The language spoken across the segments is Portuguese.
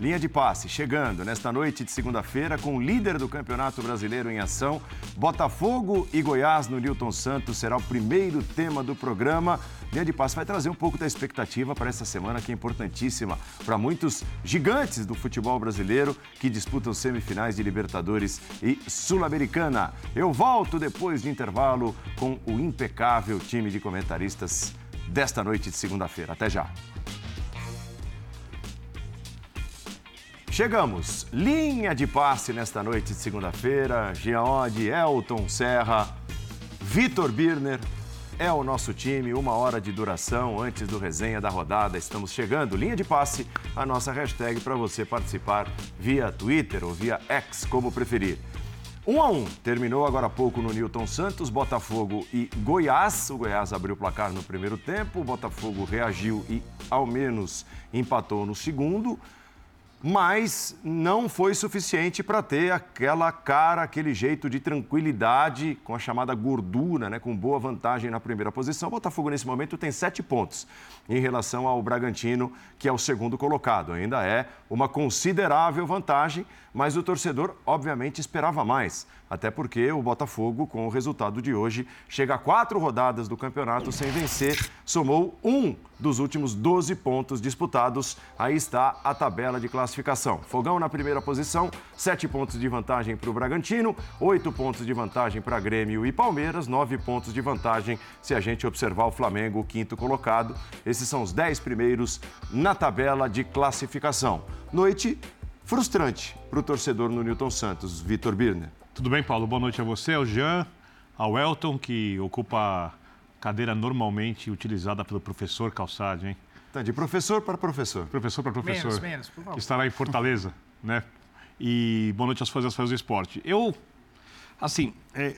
Linha de passe chegando nesta noite de segunda-feira com o líder do Campeonato Brasileiro em ação. Botafogo e Goiás no Newton Santos será o primeiro tema do programa. Linha de passe vai trazer um pouco da expectativa para essa semana que é importantíssima para muitos gigantes do futebol brasileiro que disputam semifinais de Libertadores e Sul-Americana. Eu volto depois de intervalo com o impecável time de comentaristas desta noite de segunda-feira. Até já. Chegamos, linha de passe nesta noite de segunda-feira. Giaode, Elton Serra, Vitor Birner. É o nosso time, uma hora de duração antes do resenha da rodada. Estamos chegando. Linha de passe, a nossa hashtag para você participar via Twitter ou via X, como preferir. 1 um a 1 um. terminou agora há pouco no Newton Santos, Botafogo e Goiás. O Goiás abriu o placar no primeiro tempo, o Botafogo reagiu e ao menos empatou no segundo mas não foi suficiente para ter aquela cara, aquele jeito de tranquilidade com a chamada gordura, né, com boa vantagem na primeira posição. O Botafogo, nesse momento, tem sete pontos em relação ao Bragantino, que é o segundo colocado. Ainda é uma considerável vantagem, mas o torcedor, obviamente, esperava mais. Até porque o Botafogo, com o resultado de hoje, chega a quatro rodadas do campeonato sem vencer, somou um dos últimos 12 pontos disputados. Aí está a tabela de classificação. Fogão na primeira posição, sete pontos de vantagem para o Bragantino, oito pontos de vantagem para Grêmio e Palmeiras, nove pontos de vantagem se a gente observar o Flamengo, o quinto colocado. Esses são os dez primeiros na tabela de classificação. Noite frustrante para o torcedor no Newton Santos, Vitor Birner. Tudo bem, Paulo? Boa noite a você, ao Jean, ao Elton, que ocupa a cadeira normalmente utilizada pelo professor Calçade, hein? Tá, de professor para professor. Professor para professor. Menos, menos, por favor. Que estará em Fortaleza, né? E boa noite aos fãs do esporte. Eu, assim, é,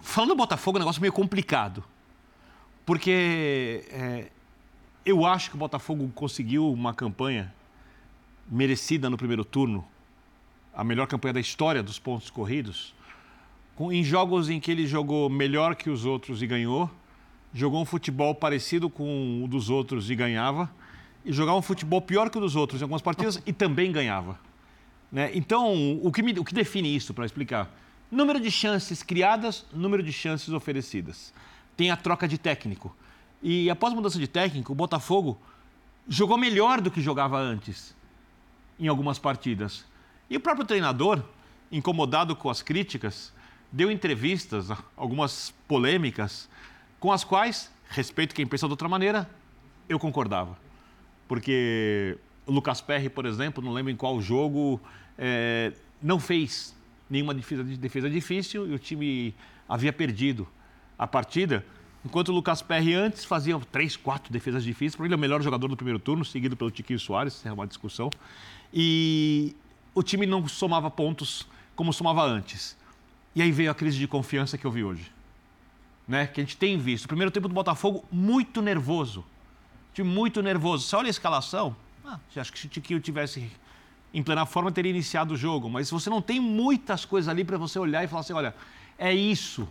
falando do Botafogo, é um negócio meio complicado. Porque é, eu acho que o Botafogo conseguiu uma campanha merecida no primeiro turno, a melhor campanha da história dos pontos corridos, com, em jogos em que ele jogou melhor que os outros e ganhou, jogou um futebol parecido com o dos outros e ganhava, e jogava um futebol pior que o dos outros em algumas partidas e também ganhava. Né? Então, o que, me, o que define isso, para explicar? Número de chances criadas, número de chances oferecidas. Tem a troca de técnico. E após a mudança de técnico, o Botafogo jogou melhor do que jogava antes em algumas partidas. E o próprio treinador, incomodado com as críticas, deu entrevistas, algumas polêmicas, com as quais, respeito quem pensa de outra maneira, eu concordava. Porque o Lucas Perry, por exemplo, não lembro em qual jogo, é, não fez nenhuma defesa, defesa difícil e o time havia perdido a partida. Enquanto o Lucas Perry antes fazia três, quatro defesas difíceis, porque ele é o melhor jogador do primeiro turno, seguido pelo Tiquinho Soares, é uma discussão. E o time não somava pontos como somava antes. E aí veio a crise de confiança que eu vi hoje. Né? Que a gente tem visto. O primeiro tempo do Botafogo, muito nervoso. Time muito nervoso. Você olha a escalação, ah, acho que se o Tiquinho tivesse em plena forma, teria iniciado o jogo. Mas você não tem muitas coisas ali para você olhar e falar assim: olha, é isso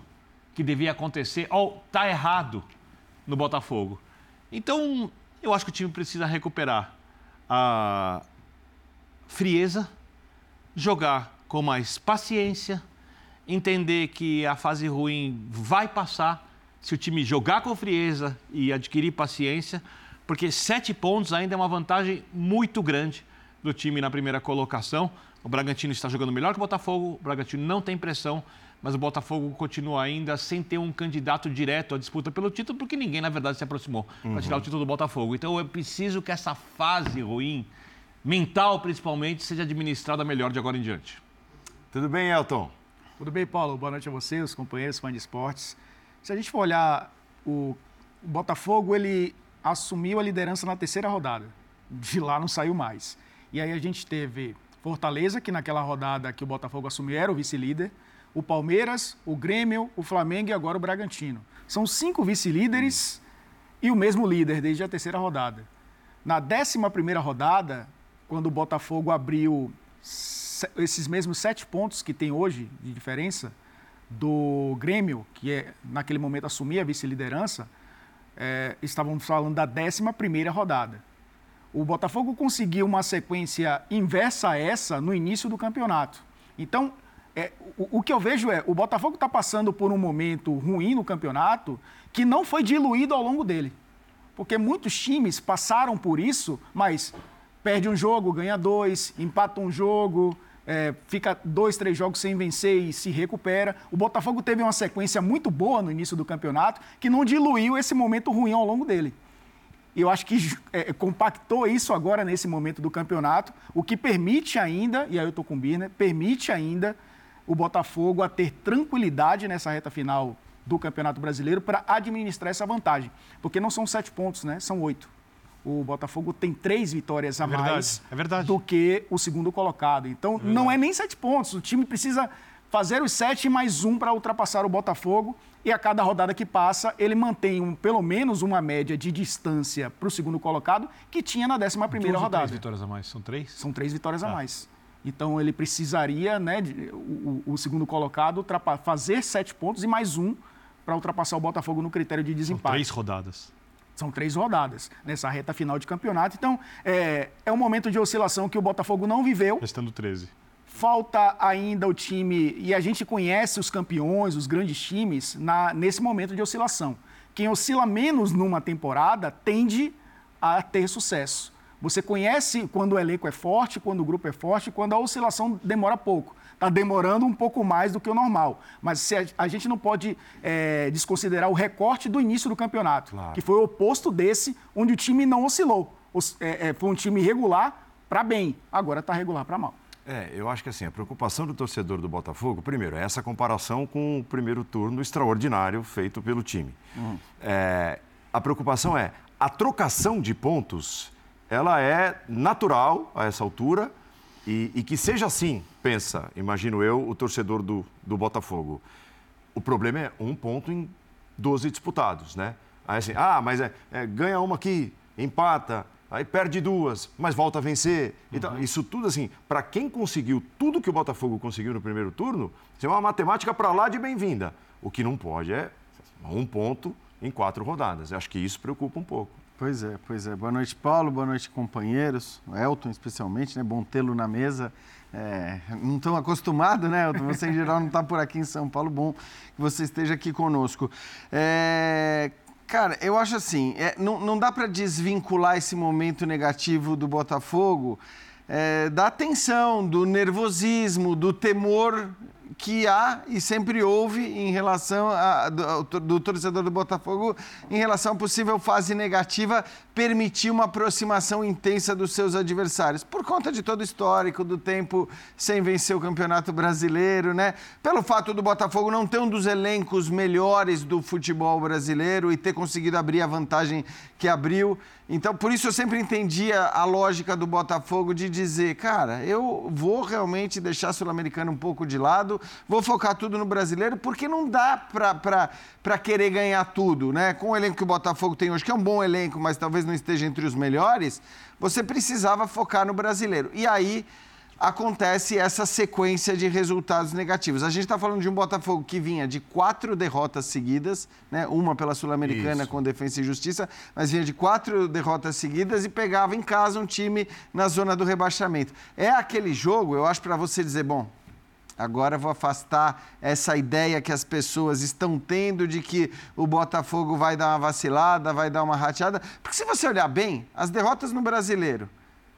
que devia acontecer, ou oh, tá errado no Botafogo. Então, eu acho que o time precisa recuperar a, frieza, jogar com mais paciência, entender que a fase ruim vai passar se o time jogar com frieza e adquirir paciência, porque sete pontos ainda é uma vantagem muito grande do time na primeira colocação. O Bragantino está jogando melhor que o Botafogo, o Bragantino não tem pressão, mas o Botafogo continua ainda sem ter um candidato direto à disputa pelo título, porque ninguém, na verdade, se aproximou uhum. para tirar o título do Botafogo. Então, eu preciso que essa fase ruim mental principalmente, seja administrada melhor de agora em diante. Tudo bem, Elton? Tudo bem, Paulo. Boa noite a você, os companheiros, fãs de esportes. Se a gente for olhar o, o Botafogo, ele assumiu a liderança na terceira rodada. De lá não saiu mais. E aí a gente teve Fortaleza, que naquela rodada que o Botafogo assumiu era o vice-líder, o Palmeiras, o Grêmio, o Flamengo e agora o Bragantino. São cinco vice-líderes e o mesmo líder desde a terceira rodada. Na décima primeira rodada, quando o Botafogo abriu esses mesmos sete pontos que tem hoje de diferença do Grêmio, que é, naquele momento assumia a vice-liderança, é, estávamos falando da 11 primeira rodada. O Botafogo conseguiu uma sequência inversa a essa no início do campeonato. Então, é, o, o, que eu vejo é, o Botafogo está passando por um momento ruim no campeonato que não foi diluído ao longo dele. Porque muitos times passaram por isso, mas perde um jogo, ganha dois, empata um jogo, é, fica dois, três jogos sem vencer e se recupera. O Botafogo teve uma sequência muito boa no início do campeonato que não diluiu esse momento ruim ao longo dele. E eu acho que é, compactou isso agora nesse momento do campeonato, o que permite ainda, e aí eu estou com o Birner, permite ainda o Botafogo a ter tranquilidade nessa reta final do Campeonato Brasileiro para administrar essa vantagem. Porque não são sete pontos, né? São oito. O Botafogo tem três vitórias a é mais é do que o segundo colocado. Então, é não é nem sete pontos. O time precisa fazer os sete mais um para ultrapassar o Botafogo e a cada rodada que passa, ele mantém um, pelo menos uma média de distância para o segundo colocado que tinha na 11 primeira rodada. três vitórias a mais? São três? São três vitórias ah. a mais. Então ele precisaria, né, de, o, o, segundo colocado, fazer sete pontos e mais um para ultrapassar o Botafogo no critério de desempate. São três rodadas. São três rodadas nessa reta final de campeonato. Então, é, é um momento de oscilação que o Botafogo não viveu. Restando 13 falta ainda o time, e a gente conhece os campeões, os grandes times, na, nesse momento de oscilação. Quem oscila menos numa temporada tende a ter sucesso. Você conhece quando o elenco é forte, quando o grupo é forte, quando a oscilação demora pouco. Está demorando um pouco mais do que o normal. Mas a, a, gente não pode é, desconsiderar o recorte do início do campeonato, claro. que foi o oposto desse, onde o time não oscilou. É, é, foi um time regular para bem, agora está regular para mal. É, eu acho que assim, a preocupação do torcedor do Botafogo, primeiro, é essa comparação com o primeiro turno extraordinário feito pelo time. Uhum. É, a preocupação é, a trocação de pontos, ela é natural a essa altura e, e que seja assim, pensa, imagino eu, o torcedor do, do Botafogo. O problema é um ponto em 12 disputados, né? Aí assim, ah, mas é, é ganha uma aqui, empata, aí perde duas, mas volta a vencer. Então, uhum. isso tudo assim, para quem conseguiu tudo que o Botafogo conseguiu no primeiro turno, é uma matemática para lá de bem-vinda. O que não pode é um ponto em quatro rodadas. Eu acho que isso preocupa um pouco. Pois é, pois é. Boa noite, Paulo. Boa noite, companheiros. Elton, especialmente, né? Bom tê-lo na mesa. É, não estão acostumados, né, Elton? Você, em geral, não está por aqui em São Paulo. Bom que você esteja aqui conosco. É, Cara, eu acho assim, é, não, não dá para desvincular esse momento negativo do Botafogo é, da tensão, do nervosismo, do temor que há e sempre houve em relação a, do, do, torcedor do Botafogo em relação à possível fase negativa permitir uma aproximação intensa dos seus adversários, por conta de todo o histórico do tempo sem vencer o Campeonato Brasileiro, né? Pelo fato do Botafogo não ter um dos elencos melhores do futebol brasileiro e ter conseguido abrir a vantagem que abriu. Então, por isso eu sempre entendia a lógica do Botafogo de dizer, cara, eu vou realmente deixar a Sul-Americana um pouco de lado, vou focar tudo no brasileiro, porque não dá para querer ganhar tudo, né? Com o elenco que o Botafogo tem hoje, que é um bom elenco, mas talvez não esteja entre os melhores, você precisava focar no brasileiro. E aí acontece essa sequência de resultados negativos. A gente está falando de um Botafogo que vinha de quatro derrotas seguidas, né? uma pela Sul-Americana com Defesa e Justiça, mas vinha de quatro derrotas seguidas e pegava em casa um time na zona do rebaixamento. É aquele jogo, eu acho, para você dizer, bom, Agora vou afastar essa ideia que as pessoas estão tendo de que o Botafogo vai dar uma vacilada, vai dar uma rateada. Porque se você olhar bem, as derrotas no brasileiro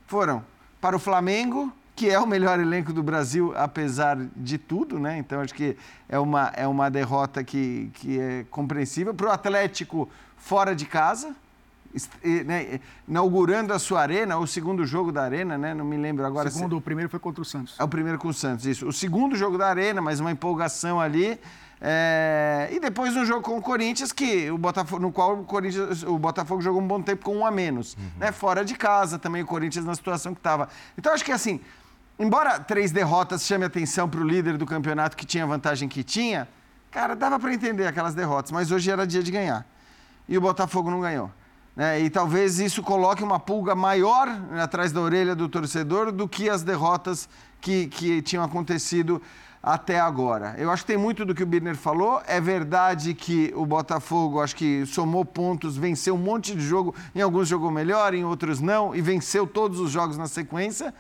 foram para o Flamengo, que é o melhor elenco do Brasil, apesar de tudo, né? Então acho que é uma, é uma derrota que, que é compreensível. Para o Atlético fora de casa, né, inaugurando a sua arena, o segundo jogo da arena, né? Não me lembro agora. O segundo, se... o primeiro foi contra o Santos. É o primeiro com o Santos, isso. O segundo jogo da arena, mas uma empolgação ali. É... E depois um jogo com o Corinthians, que o Botafogo, no qual o, Corinthians, o Botafogo jogou um bom tempo com um a menos. Uhum. Né? Fora de casa também o Corinthians na situação que estava. Então acho que assim, embora três derrotas chame atenção para o líder do campeonato que tinha a vantagem que tinha, cara, dava para entender aquelas derrotas, mas hoje era dia de ganhar. E o Botafogo não ganhou. Né? E talvez isso coloque uma pulga maior atrás da orelha do torcedor do que as derrotas que, que tinham acontecido até agora. Eu acho que tem muito do que o Birner falou. É verdade que o Botafogo, acho que somou pontos, venceu um monte de jogo. Em alguns jogou melhor, em outros não, e venceu todos os jogos na sequência.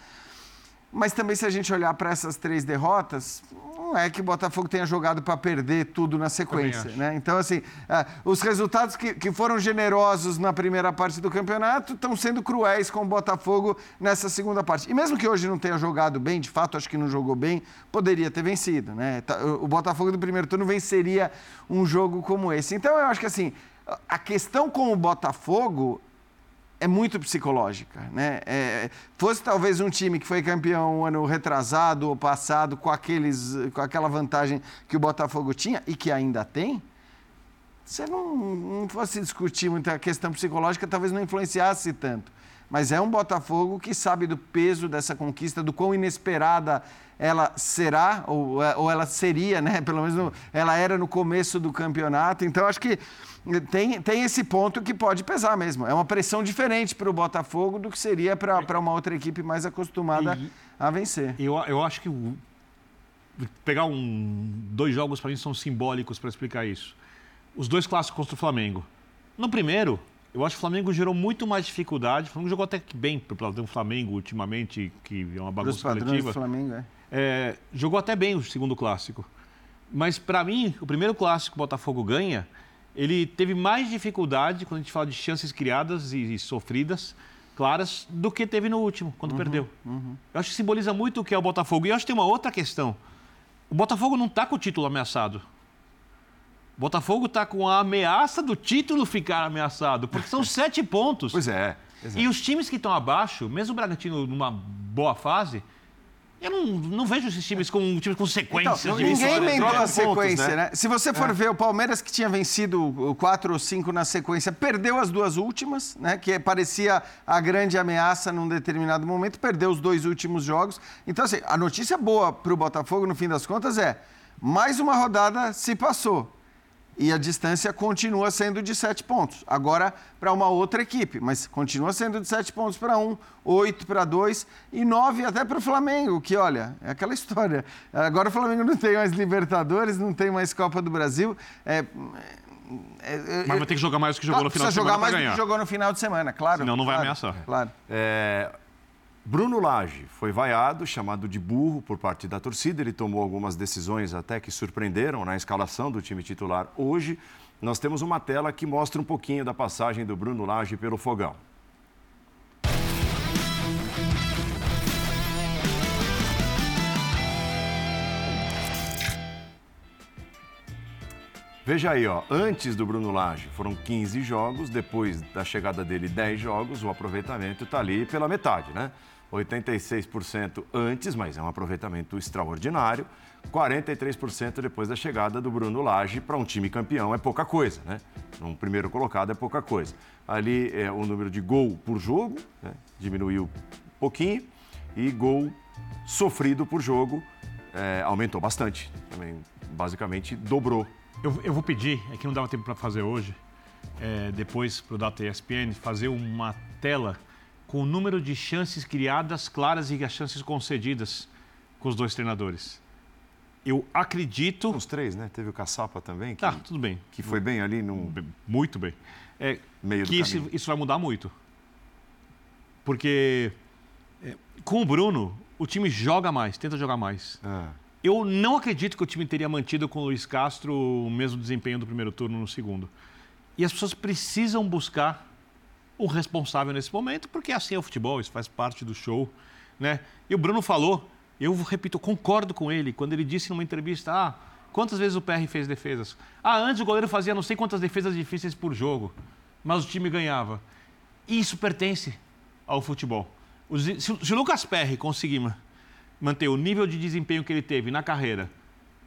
Mas também, se a gente olhar para essas três derrotas, não é que o Botafogo tenha jogado para perder tudo na sequência. Né? Então, assim, uh, os resultados que, que foram generosos na primeira parte do campeonato estão sendo cruéis com o Botafogo nessa segunda parte. E mesmo que hoje não tenha jogado bem, de fato, acho que não jogou bem, poderia ter vencido. Né? Tá, o Botafogo do primeiro turno venceria um jogo como esse. Então, eu acho que, assim, a questão com o Botafogo é muito psicológica. Né? É, fosse talvez um time que foi campeão um ano retrasado ou passado com, aqueles, com aquela vantagem que o Botafogo tinha e que ainda tem, você não, não fosse discutir muito a questão psicológica, talvez não influenciasse tanto. Mas é um Botafogo que sabe do peso dessa conquista, do quão inesperada ela será, ou, ou ela seria, né? pelo menos no, ela era no começo do campeonato. Então, acho que tem, tem esse ponto que pode pesar mesmo. É uma pressão diferente para o Botafogo do que seria para uma outra equipe mais acostumada e, a vencer. Eu, eu acho que o, pegar um, dois jogos para mim são simbólicos para explicar isso. Os dois clássicos contra o Flamengo. No primeiro, eu acho que o Flamengo gerou muito mais dificuldade. O Flamengo jogou até que bem para o Flamengo ultimamente, que é uma bagunça coletiva. Do Flamengo, é. É, jogou até bem o segundo clássico. Mas para mim, o primeiro clássico que o Botafogo ganha ele teve mais dificuldade quando a gente fala de chances criadas e, e sofridas, claras, do que teve no último, quando uhum, perdeu. Uhum. Eu acho que simboliza muito o que é o Botafogo. E eu acho que tem uma outra questão. O Botafogo não está com o título ameaçado. O Botafogo está com a ameaça do título ficar ameaçado, porque são sete pontos. Pois é. E os times que estão abaixo, mesmo o Bragantino numa boa fase, eu não, não vejo esses times com, times com sequência. Então, ninguém emendou a sequência, pontos, né? né? Se você for é. ver, o Palmeiras que tinha vencido quatro ou cinco na sequência, perdeu as duas últimas, né? Que parecia a grande ameaça num determinado momento, perdeu os dois últimos jogos. Então, assim, a notícia boa para o Botafogo, no fim das contas, é mais uma rodada se passou e a distância continua sendo de sete pontos. Agora para uma outra equipe, mas continua sendo de sete pontos para um, oito para dois e nove até para o Flamengo, que olha, é aquela história. Agora o Flamengo não tem mais Libertadores, não tem mais Copa do Brasil. É, é, é mas vai ter que jogar mais do que jogou no final de semana. jogar mais do que jogou no final de semana, claro. Senão não vai claro, ameaçar. Claro. É, Bruno Lage foi vaiado, chamado de burro por parte da torcida. Ele tomou algumas decisões até que surpreenderam na escalação do time titular hoje. Nós temos uma tela que mostra um pouquinho da passagem do Bruno Lage pelo fogão. Veja aí, ó, antes do Bruno Lage foram 15 jogos, depois da chegada dele 10 jogos, o aproveitamento está ali pela metade, né? 86% antes, mas é um aproveitamento extraordinário. 43% depois da chegada do Bruno Lage para um time campeão é pouca coisa, né? Um primeiro colocado é pouca coisa. Ali é o número de gol por jogo, né? diminuiu um pouquinho, e gol sofrido por jogo é, aumentou bastante. Também basicamente dobrou. Eu, eu vou pedir, é que não dava tempo para fazer hoje, é, depois para o Data ESPN, fazer uma tela com o número de chances criadas claras e as chances concedidas com os dois treinadores. Eu acredito. Os três, né? Teve o Caçapa também. Que, tá, tudo bem. Que foi bem ali no. Muito bem. É, Meio que isso, isso, vai mudar muito. Porque é, com o Bruno, o time joga mais, tenta jogar mais. Ah. Eu não acredito que o time teria mantido com o Luiz Castro o mesmo desempenho do primeiro turno no segundo. E as pessoas precisam buscar o responsável nesse momento, porque assim é o futebol, isso faz parte do show. Né? E o Bruno falou, eu repito, concordo com ele, quando ele disse numa entrevista: ah, quantas vezes o PR fez defesas? Ah, antes o goleiro fazia não sei quantas defesas difíceis por jogo, mas o time ganhava. E isso pertence ao futebol. Se, se o Lucas Perry conseguir manter o nível de desempenho que ele teve na carreira,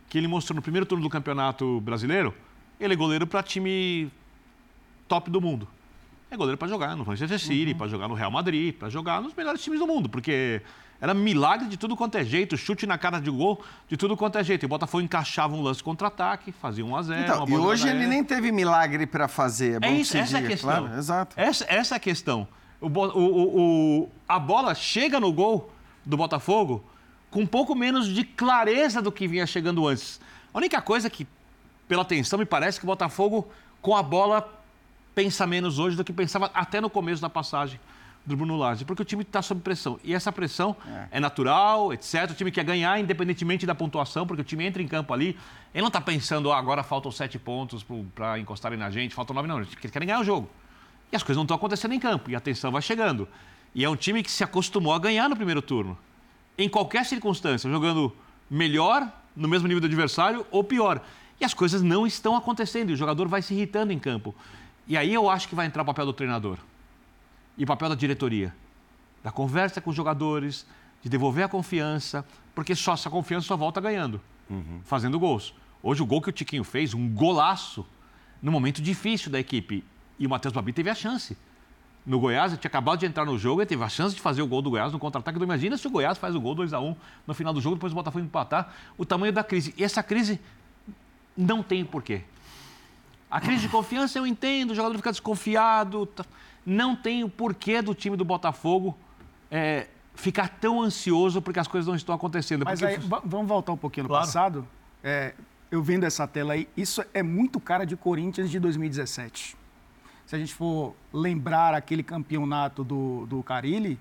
que ele mostrou no primeiro turno do Campeonato Brasileiro, ele é goleiro para time top do mundo é goleiro para jogar no Manchester City, uhum. para jogar no Real Madrid, para jogar nos melhores times do mundo, porque era milagre de tudo quanto é jeito, chute na cara de gol de tudo quanto é jeito. E o Botafogo encaixava um lance contra-ataque, fazia 1 a 0 então, E hoje ele nem teve milagre para fazer, é, é isso, essa diga, é a questão. Claro, exato. Essa, essa é a questão. O, o, o, a bola chega no gol do Botafogo com um pouco menos de clareza do que vinha chegando antes. A única coisa que, pela atenção, me parece que o Botafogo, com a bola, pensa menos hoje do que pensava até no começo da passagem do Bruno Lage, porque o time está sob pressão. E essa pressão é. é. natural, etc. O time quer ganhar independentemente da pontuação, porque o time entra em campo ali, ele não está pensando, ah, agora faltam sete pontos para encostarem na gente, faltam nove, não. Eles querem ganhar o jogo. E as coisas não estão acontecendo em campo, e a tensão vai chegando. E é um time que se acostumou a ganhar no primeiro turno. Em qualquer circunstância, jogando melhor, no mesmo nível do adversário, ou pior. E as coisas não estão acontecendo, e o jogador vai se irritando em campo. E aí eu acho que vai entrar o papel do treinador e o papel da diretoria, da conversa com os jogadores, de devolver a confiança, porque só essa confiança só volta ganhando, uhum. fazendo gols. Hoje o gol que o Tiquinho fez, um golaço, no momento difícil da equipe. E o Matheus Babi teve a chance. No Goiás, ele tinha acabado de entrar no jogo, ele teve a chance de fazer o gol do Goiás no contra-ataque. Imagina se o Goiás faz o gol 2 a 1 no final do jogo, depois o Botafogo empatar. O tamanho da crise. E essa crise não tem porquê. A crise de confiança eu entendo, o jogador fica desconfiado. Tá não tem o porquê do time do Botafogo é, ficar tão ansioso porque as coisas não estão acontecendo. Mas porque... aí, vamos voltar um pouquinho no claro. passado. É, eu vendo essa tela aí, isso é muito cara de Corinthians de 2017. Se a gente for lembrar aquele campeonato do, do Carilli,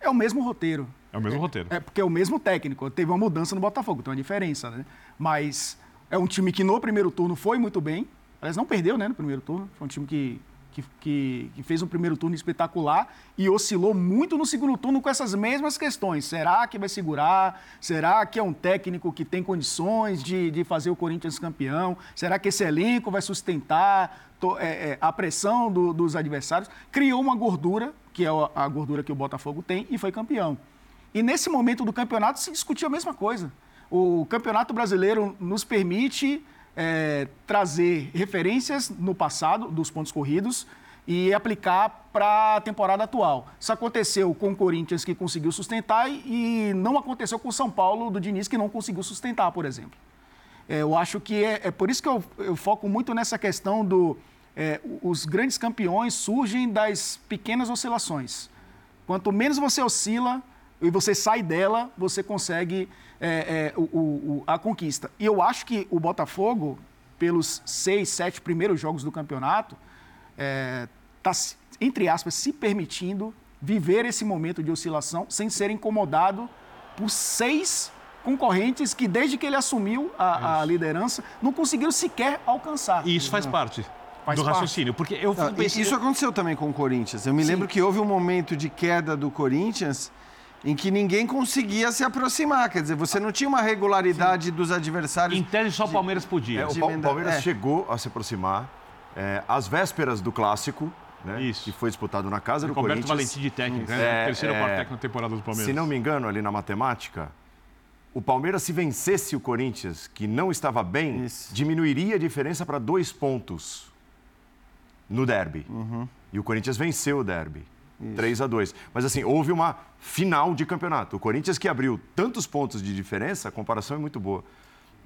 é o mesmo roteiro. É o mesmo roteiro. É porque é o mesmo técnico. Teve uma mudança no Botafogo, tem uma diferença, né? Mas é um time que no primeiro turno foi muito bem. Aliás, não perdeu, né, no primeiro turno. Foi um time que que, que, que, fez um primeiro turno espetacular e oscilou muito no segundo turno com essas mesmas questões. Será que vai segurar? Será que é um técnico que tem condições de, de fazer o Corinthians campeão? Será que esse elenco vai sustentar é, é, a pressão do, dos adversários? Criou uma gordura, que é a gordura que o Botafogo tem, e foi campeão. E nesse momento do campeonato se discutiu a mesma coisa. O Campeonato Brasileiro nos permite é, trazer referências no passado dos pontos corridos e aplicar para a temporada atual. Isso aconteceu com o Corinthians, que conseguiu sustentar, e não aconteceu com o São Paulo do Diniz, que não conseguiu sustentar, por exemplo. É, eu acho que é, é, por isso que eu, eu, foco muito nessa questão do. É, os grandes campeões surgem das pequenas oscilações. Quanto menos você oscila e você sai dela, você consegue é, é, o, o, a conquista. E eu acho que o Botafogo, pelos seis, sete primeiros jogos do campeonato, está, é, entre aspas, se permitindo viver esse momento de oscilação sem ser incomodado por seis concorrentes que, desde que ele assumiu a, a liderança, não conseguiram sequer alcançar. E isso faz parte. Do raciocínio, porque eu não, pensei... Isso aconteceu também com o Corinthians. Eu me Sim. lembro que houve um momento de queda do Corinthians em que ninguém conseguia se aproximar. Quer dizer, você não tinha uma regularidade Sim. dos adversários. Em tese, só o Palmeiras podia. É, o Palmeiras é. chegou a se aproximar é, às vésperas do clássico. Né, Isso. Que foi disputado na casa do Roberto Corinthians. Valentim de técnico, né? É, terceiro ou quarto é, técnico na temporada do Palmeiras. Se não me engano, ali na matemática, o Palmeiras, se vencesse o Corinthians, que não estava bem, Isso. diminuiria a diferença para dois pontos no derby. Uhum. E o Corinthians venceu o derby. Isso. 3 a 2 Mas assim, houve uma final de campeonato. O Corinthians que abriu tantos pontos de diferença, a comparação é muito boa.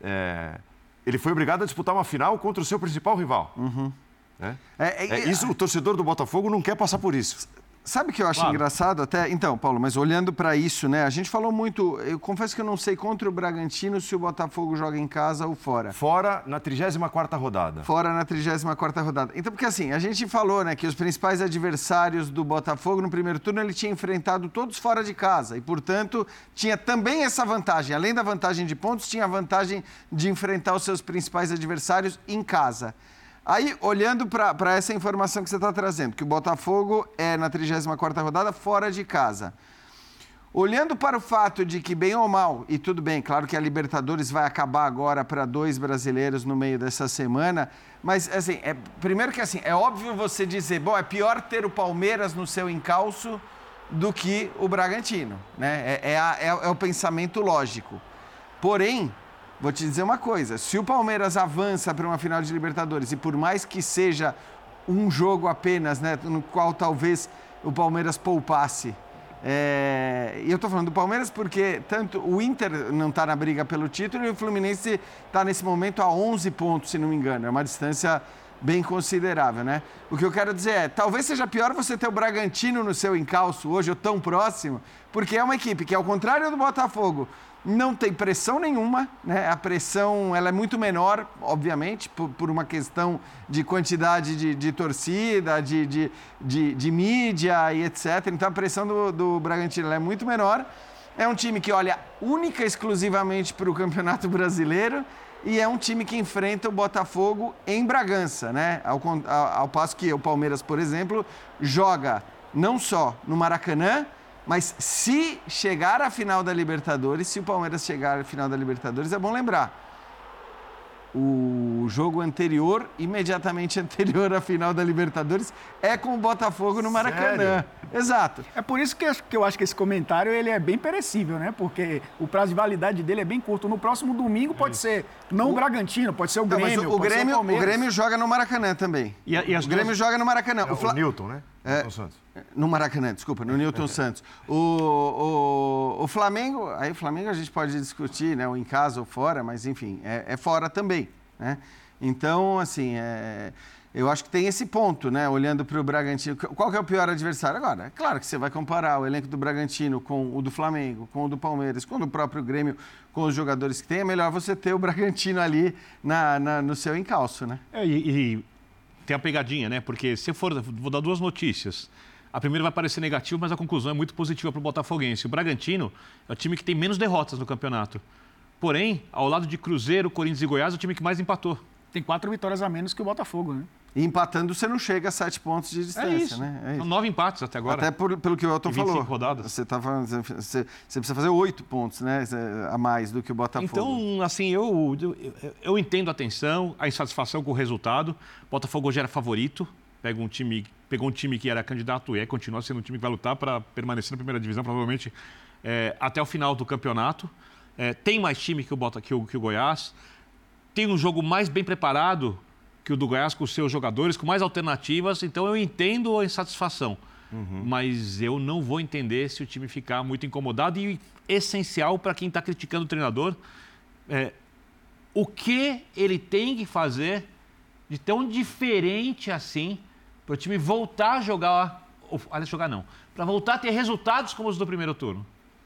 É... Ele foi obrigado a disputar uma final contra o seu principal rival. Uhum. Né? É, é, é, isso, o torcedor do Botafogo não quer passar por isso. Sabe o que eu acho claro. engraçado até? Então, Paulo, mas olhando para isso, né? A gente falou muito. Eu confesso que eu não sei contra o Bragantino se o Botafogo joga em casa ou fora. Fora na 34 rodada. Fora na 34 rodada. Então, porque assim, a gente falou, né, que os principais adversários do Botafogo no primeiro turno ele tinha enfrentado todos fora de casa e, portanto, tinha também essa vantagem. Além da vantagem de pontos, tinha a vantagem de enfrentar os seus principais adversários em casa. Aí, olhando para essa informação que você está trazendo, que o Botafogo é na 34ª rodada fora de casa. Olhando para o fato de que, bem ou mal, e tudo bem, claro que a Libertadores vai acabar agora para dois brasileiros no meio dessa semana, mas, assim, é, primeiro que, assim, é óbvio você dizer, bom, é pior ter o Palmeiras no seu encalço do que o Bragantino, né? É, é, a, é, é o pensamento lógico. Porém, Vou te dizer uma coisa: se o Palmeiras avança para uma final de Libertadores e por mais que seja um jogo apenas, né, no qual talvez o Palmeiras poupasse. É... E eu estou falando do Palmeiras porque tanto o Inter não está na briga pelo título e o Fluminense está nesse momento a 11 pontos, se não me engano. É uma distância bem considerável, né? O que eu quero dizer é, talvez seja pior você ter o Bragantino no seu encalço hoje, ou tão próximo, porque é uma equipe que, ao contrário do Botafogo, não tem pressão nenhuma, né? A pressão ela é muito menor, obviamente, por, por uma questão de quantidade de, de torcida, de, de, de, de, mídia e etc. Então a pressão do, do Bragantino é muito menor. É um time que olha única e exclusivamente para o Campeonato Brasileiro e é um time que enfrenta o Botafogo em Bragança, né? Ao, ao, ao passo que o Palmeiras, por exemplo, joga não só no Maracanã, mas se chegar à final da Libertadores, se o Palmeiras chegar à final da Libertadores, é bom lembrar. O jogo anterior, imediatamente anterior à final da Libertadores, é com o Botafogo no Maracanã. Sério? Exato. É por isso que eu acho que esse comentário ele é bem perecível, né? Porque o prazo de validade dele é bem curto. No próximo domingo pode ser não o, o Bragantino, pode ser o Grêmio. Não, o, o Grêmio, o, o, Grêmio joga no Maracanã também. E, e o Grêmio duas... joga no Maracanã. É, o, Fla... Newton, né? É, no Maracanã, desculpa, no Newton Santos. O, o, o, Flamengo, aí o Flamengo a gente pode discutir, né? Ou em casa ou fora, mas enfim, é, é fora também, né? Então, assim, é, eu acho que tem esse ponto, né? Olhando para o Bragantino. Qual que é o pior adversário? Agora, é claro que você vai comparar o elenco do Bragantino com o do Flamengo, com o do Palmeiras, com o do próprio Grêmio, com os jogadores que tem. É melhor você ter o Bragantino ali na, na no seu encalço, né? É, e, e tem a pegadinha, né? Porque se for, vou dar duas notícias. A primeira vai parecer negativa, mas a conclusão é muito positiva para o Botafoguense. O Bragantino é o time que tem menos derrotas no campeonato. Porém, ao lado de Cruzeiro, Corinthians e Goiás, é o time que mais empatou. Tem quatro vitórias a menos que o Botafogo, né? E empatando, você não chega a sete pontos de distância, é isso. né? É isso. São nove empates até agora. Até por, pelo que o Elton falou. rodadas. Você, tá falando, você, você, precisa fazer oito pontos né, a mais do que o Botafogo. Então, assim, eu, eu, eu entendo a tensão, a insatisfação com o resultado. O Botafogo hoje era favorito. Pega um time, pegou um time que era candidato e é, continua sendo um time que vai lutar para permanecer na primeira divisão, provavelmente é, até o final do campeonato. É, tem mais time que o, Bota, que o, que o Goiás. Tem um jogo mais bem preparado que o do Goiás com os seus jogadores, com mais alternativas. Então eu entendo a insatisfação. Uhum. Mas eu não vou entender se o time ficar muito incomodado. E essencial para quem está criticando o treinador é o que ele tem que fazer de tão diferente assim para o time voltar a jogar. Aliás, jogar não. Para voltar a ter resultados como os do primeiro turno.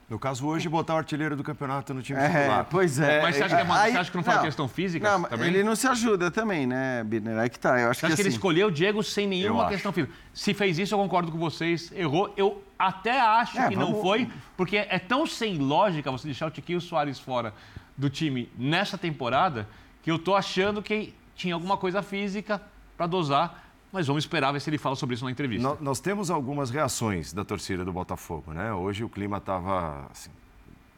No caso, hoje, botar o artilheiro do campeonato no time é, titular. Pois é. Mas você acha que, é uma, aí, você acha que não foi não, questão física não, também? Ele não se ajuda também, né, Birner? Aí que tá. Eu acho você que, acha que assim, ele escolheu o Diego sem nenhuma questão física? Se fez isso, eu concordo com vocês. Errou. Eu até acho é, que vamos... não foi, porque é tão sem lógica você deixar o Tiquinho Soares fora do time nessa temporada que eu tô achando que tinha alguma coisa física para dosar mas vamos esperar ver se ele fala sobre isso na entrevista. Nós, nós temos algumas reações da torcida do Botafogo, né? Hoje o clima estava assim,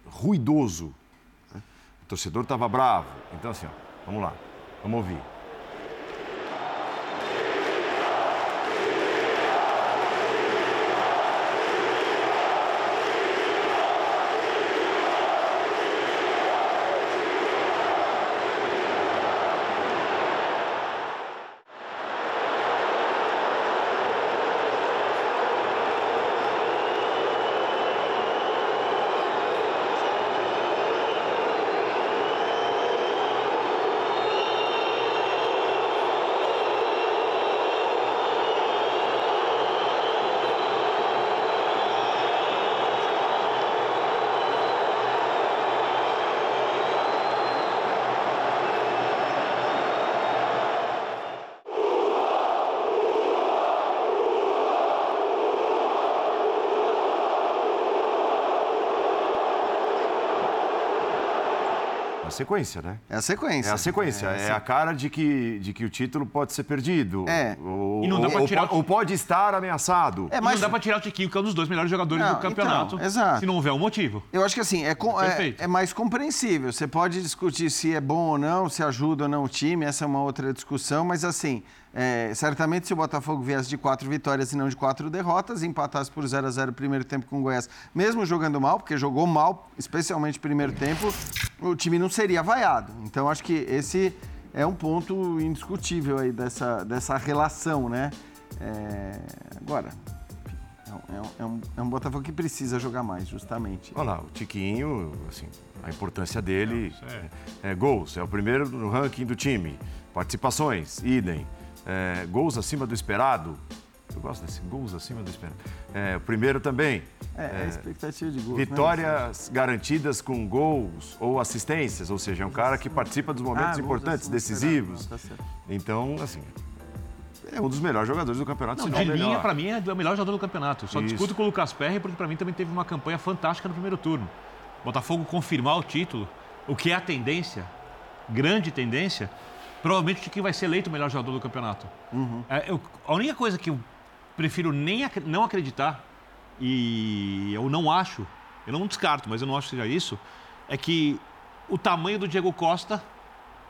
ruidoso. Né? O torcedor estava bravo. Então, assim, ó, vamos lá, vamos ouvir. Sequência, né? É a sequência. É a sequência. É, é a cara de que, de que o título pode ser perdido. É. Ou, e não dá pra tirar ou, o... ou pode estar ameaçado. É, mas... não dá para tirar o Tiquinho, que é um dos dois melhores jogadores não, do campeonato. Então, exato. Se não houver um motivo. Eu acho que assim, é, com, é, é, mais compreensível. Você pode discutir se é bom ou não, se ajuda ou não o time, essa é uma outra discussão, mas assim, é, certamente, se o Botafogo viesse de quatro vitórias e não de quatro derrotas, empatasse por 0 a 0 o primeiro tempo com o Goiás, mesmo jogando mal, porque jogou mal, especialmente no primeiro tempo, o time não seria vaiado. Então, acho que esse é um ponto indiscutível aí dessa, dessa relação, né? É, agora, é um, é, um, é um Botafogo que precisa jogar mais, justamente. Olha lá, o Tiquinho, assim, a importância dele é, é gols, é o primeiro no ranking do time. Participações, idem é, gols acima do esperado. Eu gosto desse gols acima do esperado. É, o primeiro também. É, é expectativa de gols. né? Vitórias garantidas com gols ou assistências, ou seja, é um cara que participa dos momentos Ah, importantes, decisivos. não, tá certo. Então, assim, é um dos melhores jogadores do campeonato. Não, se de linha, pra mim, é o melhor jogador do campeonato. Só Isso. discuto com o Lucas Perry, porque pra mim também teve uma campanha fantástica no primeiro turno. Botafogo confirmar o título, o que é a tendência, grande tendência, provavelmente o Tiquinho vai ser eleito o melhor jogador do campeonato. É, eu- a única coisa que eu prefiro nem ac- não acreditar, e eu não acho, eu não descarto, mas eu não acho que seja isso, é que o tamanho do Diego Costa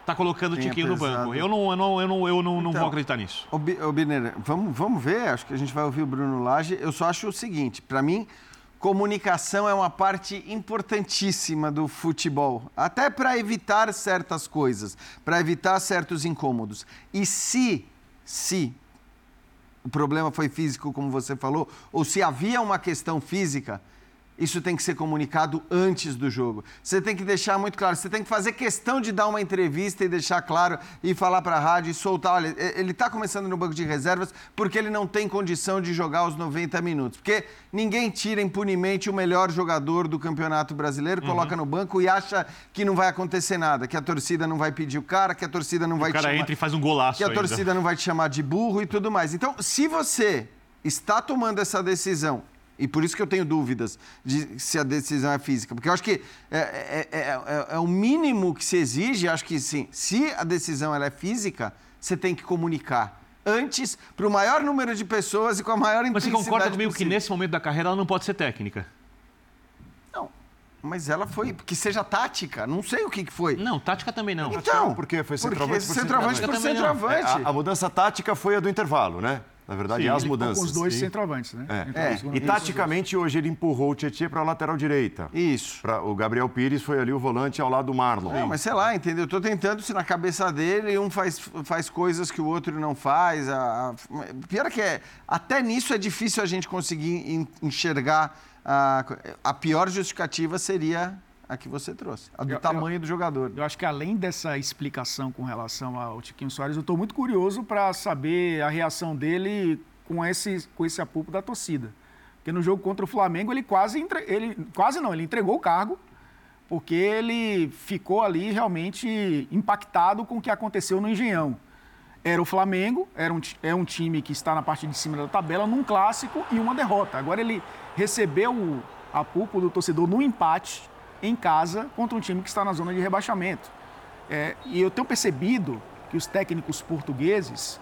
tá colocando o Tiquinho no banco. Eu não, eu não, eu não, eu não, não Então, vou acreditar nisso. Ô, Bi- ô, Biner, vamos, vamos ver, acho que a gente vai ouvir o Bruno Lage. Eu só acho o seguinte, para mim, comunicação é uma parte importantíssima do futebol, até para evitar certas coisas, para evitar certos incômodos. E se, se o problema foi físico, como você falou, ou se havia uma questão física, isso tem que ser comunicado antes do jogo. Você tem que deixar muito claro, você tem que fazer questão de dar uma entrevista e deixar claro e falar para a rádio e soltar. Olha, ele está começando no banco de reservas porque ele não tem condição de jogar os 90 minutos. Porque ninguém tira impunemente o melhor jogador do Campeonato Brasileiro, coloca no banco e acha que não vai acontecer nada, que a torcida não vai pedir o cara, que a torcida não vai O cara te chamar- entra e faz um golaço que a ainda. torcida não vai te chamar de burro e tudo mais. Então, se você está tomando essa decisão, e por isso que eu tenho dúvidas de se a decisão é física, porque eu acho que é, é- é- é- é o mínimo que se exige, acho que sim. Se a decisão ela é física, você tem que comunicar antes para o maior número de pessoas e com a maior Mas você intensidade concorda comigo que possível. nesse momento da carreira ela não pode ser técnica? Não, mas ela foi, que seja tática, não sei o que, que foi. Não, tática também não. Então, Porque foi porque centroavante por centroavante por centroavante. centroavante. É, a, a mudança tática foi a do intervalo, né? Na verdade, Sim, as mudanças. com os dois Sim. centroavantes, né? É. Então, É, E taticamente, hoje ele empurrou o Tietchan para a lateral direita. Isso. Pra, o Gabriel Pires foi ali o volante ao lado do Marlon. Não, mas sei lá, entendeu? Eu tô tentando se na cabeça dele um faz, faz coisas que o outro não faz. A, a- pior é que é, até nisso é difícil a gente conseguir en- enxergar. A, a pior justificativa seria a que você trouxe, a do Eu- eu- tamanho do jogador. Eu acho que além dessa explicação com relação ao Tiquinho Soares, eu estou muito curioso para saber a reação dele com esse, com esse apupo da torcida. Porque no jogo contra o Flamengo, ele quase, entre- ele, quase não, ele entregou o cargo, porque ele ficou ali realmente impactado com o que aconteceu no Engenhão. Era o Flamengo, era um, é um time que está na parte de cima da tabela, num clássico e uma derrota. Agora ele recebeu o apupo do torcedor no empate em casa contra um time que está na zona de rebaixamento. É, e eu tenho percebido que os técnicos portugueses,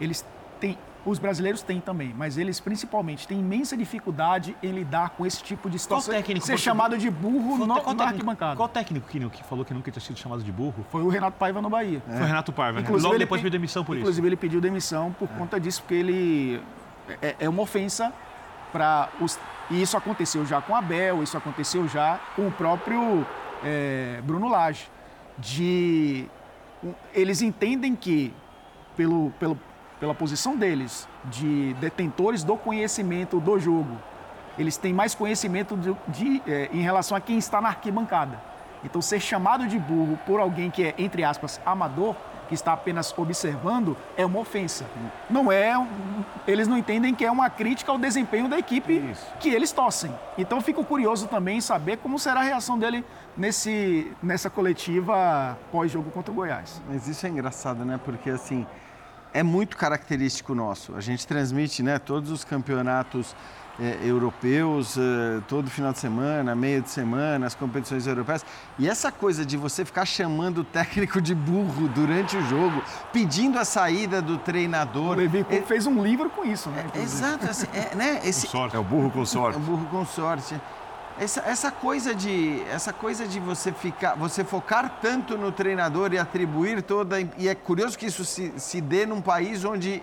eles têm, os brasileiros têm também, mas eles principalmente têm imensa dificuldade em lidar com esse tipo de situação. técnico Ser português? chamado de burro Qual, no, qual na técnico, arquibancada. qual técnico que, que falou que nunca tinha sido chamado de burro? Foi o Renato Paiva no Bahia. Foi o Renato Paiva. né? Inclusive, Logo ele depois pe- pediu demissão por Inclusive, ele pediu demissão por conta disso, porque ele é, é uma ofensa para os. E isso aconteceu já com Abel, isso aconteceu já com o próprio é, Bruno Lage. De. Eles entendem que, pelo, pelo, pela posição deles, de detentores do conhecimento do jogo, eles têm mais conhecimento de, de, é, em relação a quem está na arquibancada. Então, ser chamado de burro por alguém que é, entre aspas, amador, que está apenas observando, é uma ofensa. Não é. Eles não entendem que é uma crítica ao desempenho da equipe Isso. que eles torcem. Então, fico curioso também em saber como será a reação dele nesse, nessa coletiva pós-jogo contra o Goiás. Mas isso é engraçado, né? Porque assim, é muito característico nosso. A gente transmite, né, todos os campeonatos eh, europeus, eh, todo final de semana, meio de semana, as competições europeias. E essa coisa de você ficar chamando o técnico de burro durante o jogo, pedindo a saída do O treinador. Levi Coupe É- fez um livro com isso, né? inclusive. Exato, assim, é, né? Esse, sorte. É o burro com é sorte. um burro com sorte. Essa, essa coisa de essa coisa de você ficar, você focar tanto no treinador e atribuir toda e é curioso que isso se, se dê num país onde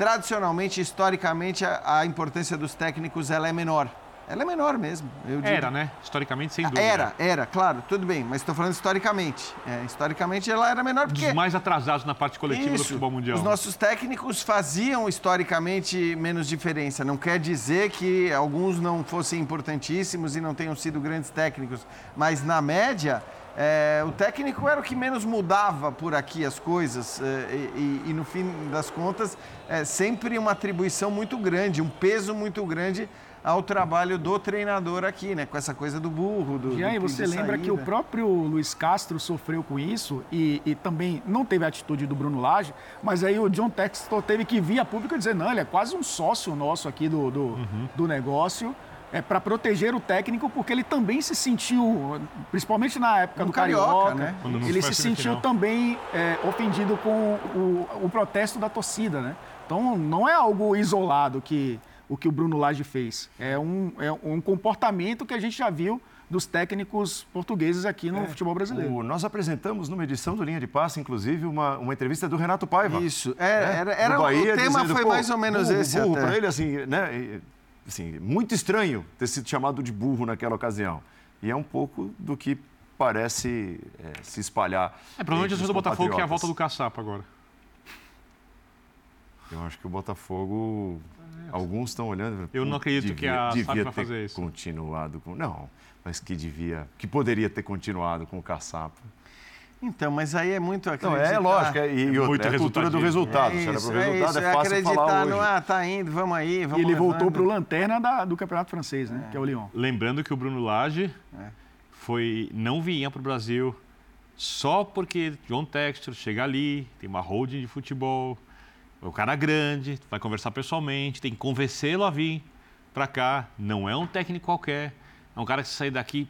tradicionalmente, historicamente, a, a importância dos técnicos ela é menor. Ela é menor mesmo. Era, né? Historicamente, sem dúvida. Era, era, claro, tudo bem, mas estou falando historicamente. É, historicamente ela era menor porque Dos mais atrasados na parte coletiva do isso. futebol mundial. Os nossos técnicos faziam historicamente menos diferença. Não quer dizer que alguns não fossem importantíssimos e não tenham sido grandes técnicos, mas na média é, o técnico era o que menos mudava por aqui as coisas é, e, e, no fim das contas é sempre uma atribuição muito grande, um peso muito grande ao trabalho do treinador aqui, né? Com essa coisa do burro, do. E aí do você lembra que o próprio Luiz Castro sofreu com isso e, e, também não teve a atitude do Bruno Lage, mas aí o John Textor teve que vir a público dizer, não, ele é quase um sócio nosso aqui do, do, uhum. do negócio é, para proteger o técnico, porque ele também se sentiu, principalmente na época no do Carioca, Carioca né? ele se sentiu também é, ofendido com o, o, protesto da torcida, né? Então não é algo isolado que o que o Bruno Lage fez. É um, é um comportamento que a gente já viu dos técnicos portugueses aqui no é, futebol brasileiro. O, nós apresentamos numa edição do Linha de Passe, inclusive, uma, uma entrevista do Renato Paiva. Isso. É, né? Era, era, Bahia, o tema dizendo, foi mais ou menos burro, esse. Burro para ele, assim, né? Assim, muito estranho ter sido chamado de burro naquela ocasião. E é um pouco do que parece é, se espalhar. É, provavelmente o do Botafogo que é a volta do caçapa agora. Eu acho que o Botafogo Alguns estão olhando. Eu não acredito devia, que a devia vai fazer isso. Continuado com. Não, mas que devia. Que poderia ter continuado com o caçapa. Então, mas aí é muito acreditar. Não, é lógico, é, e, é outra, é a cultura do resultado. É isso, é, resultado, é, é fácil acreditar falar no, ah, tá indo, vamos aí, vamos E ele levando. voltou para o lanterna da, do Campeonato Francês, né, é. que é o Lyon. Lembrando que o Bruno Lage é. foi, não vinha para o Brasil só porque John Textor chega ali, tem uma holding de futebol, é o cara grande, vai conversar pessoalmente, tem que convencê-lo a vir para cá. Não é um técnico qualquer. É um cara que se sair daqui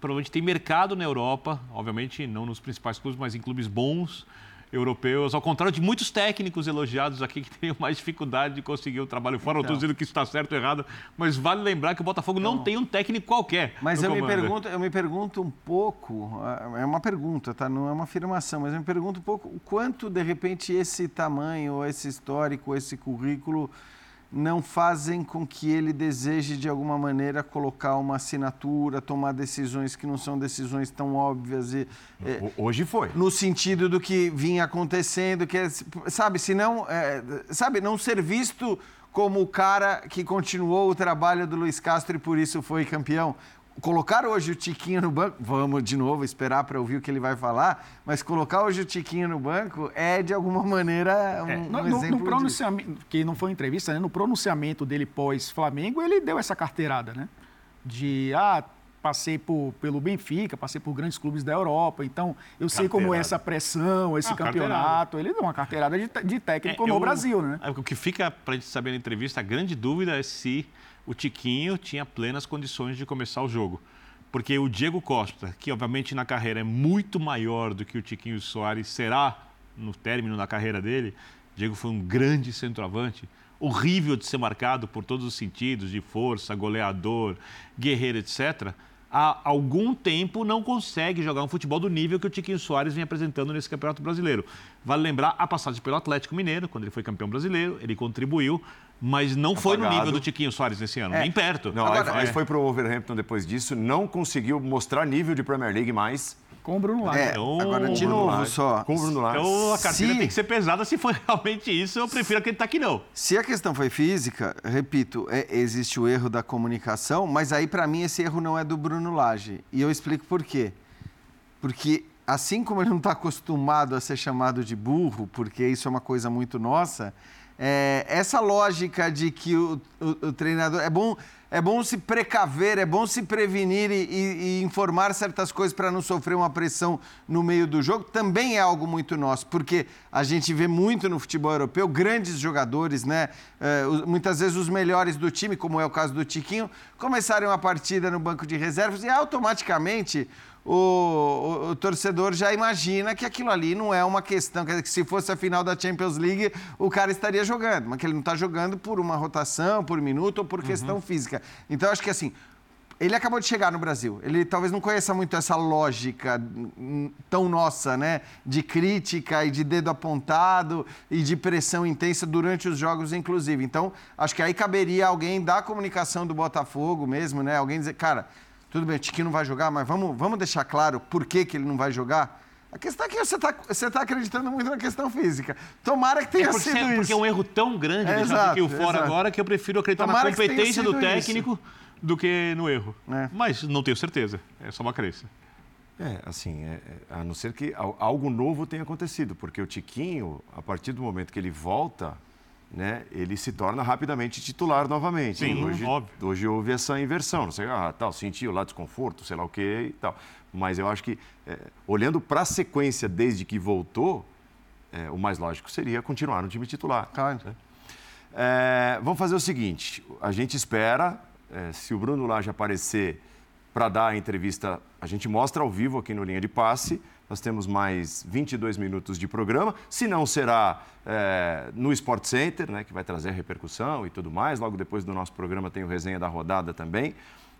provavelmente tem mercado na Europa, obviamente não nos principais clubes, mas em clubes bons europeus, ao contrário de muitos técnicos elogiados aqui que têm mais dificuldade de conseguir o trabalho fora. Então. Não estou dizendo que isso está certo ou errado, mas vale lembrar que o Botafogo então. não tem um técnico qualquer. Mas eu me, pergunto, eu me pergunto um pouco, é uma pergunta, tá? não é uma afirmação, mas eu me pergunto um pouco o quanto, de repente, esse tamanho, esse histórico, esse currículo não fazem com que ele deseje, de alguma maneira, colocar uma assinatura, tomar decisões que não são decisões tão óbvias. E, é, Hoje foi. No sentido do que vinha acontecendo, que é, sabe, se não, é, sabe, não ser visto como o cara que continuou o trabalho do Luiz Castro e por isso foi campeão colocar hoje o Tiquinho no banco, vamos de novo esperar para ouvir o que ele vai falar, mas colocar hoje o Tiquinho no banco é de alguma maneira um, é, no, um exemplo no, pronunciamento, disso. que não foi entrevista, né? no pronunciamento dele pós Flamengo, ele deu essa carteirada, né? De ah, passei por, pelo Benfica, passei por grandes clubes da Europa, então eu sei como é essa pressão, esse ah, campeonato. Ele deu uma carteirada de, de técnico é, no eu, Brasil, né? É, o que fica para a gente saber na entrevista, a grande dúvida é se o Tiquinho tinha plenas condições de começar o jogo. Porque o Diego Costa, que obviamente na carreira é muito maior do que o Tiquinho Soares será no término da carreira dele, Diego foi um grande centroavante, horrível de ser marcado por todos os sentidos, de força, goleador, guerreiro, etc. Há algum tempo não consegue jogar um futebol do nível que o Tiquinho Soares vem apresentando nesse Campeonato Brasileiro. Vale lembrar a passagem pelo Atlético Mineiro, quando ele foi campeão brasileiro, ele contribuiu, mas não Apagado. foi no nível do Tiquinho Soares esse ano, é. nem perto. Não, Agora, aí, é. foi para o Wolverhampton depois disso, não conseguiu mostrar nível de Premier League mais. Com o Bruno Lage. É, então, agora, de novo, Lage. só. Com o Bruno Lage. Então, a carteira se... tem que ser pesada. Se for realmente isso, eu prefiro acreditar que não. Se a questão foi física, repito, é, existe o erro da comunicação, mas aí, para mim, esse erro não é do Bruno Lage. E eu explico por quê. Porque, assim como ele não está acostumado a ser chamado de burro, porque isso é uma coisa muito nossa, é, essa lógica de que o, o, o, treinador. É bom, é bom se precaver, é bom se prevenir e, e, e informar certas coisas para não sofrer uma pressão no meio do jogo, também é algo muito nosso, porque a gente vê muito no futebol europeu grandes jogadores, né? É, muitas vezes os melhores do time, como é o caso do Tiquinho, começarem uma partida no banco de reservas e automaticamente o, o, o, torcedor já imagina que aquilo ali não é uma questão, quer dizer, que se fosse a final da Champions League, o cara estaria jogando, mas que ele não está jogando por uma rotação, por minuto ou por uhum. questão física. Então, acho que assim, ele acabou de chegar no Brasil. Ele talvez não conheça muito essa lógica tão nossa, né? De crítica e de dedo apontado e de pressão intensa durante os jogos, inclusive. Então, acho que aí caberia alguém da comunicação do Botafogo mesmo, né? Alguém dizer, cara, tudo bem, o Tiquinho não vai jogar, mas vamos, vamos deixar claro por que, que ele não vai jogar? A questão é que você está você tá acreditando muito na questão física. Tomara que tenha é porque, sido isso. Porque é um erro tão grande é, deixar o fora agora que eu prefiro acreditar Tomara na competência do técnico isso. do que no erro. É. Mas não tenho certeza. É só uma crença. É, assim, é, é, a não ser que algo novo tenha acontecido, porque o Tiquinho, a partir do momento que ele volta, né, ele se torna rapidamente titular novamente. Sim, hoje, óbvio. Hoje houve essa inversão, não sei, ah, tal, sentiu lá desconforto, sei lá o quê e tal. Mas eu acho que, é, olhando para a sequência desde que voltou, é, o mais lógico seria continuar no time titular. Claro. Né? É, vamos fazer o seguinte: a gente espera, é, se o Bruno Lage aparecer para dar a entrevista, a gente mostra ao vivo aqui no Linha de Passe. Nós temos mais 22 minutos de programa. Se não, será é, no Sport Center, né, que vai trazer repercussão e tudo mais. Logo depois do nosso programa tem o resenha da rodada também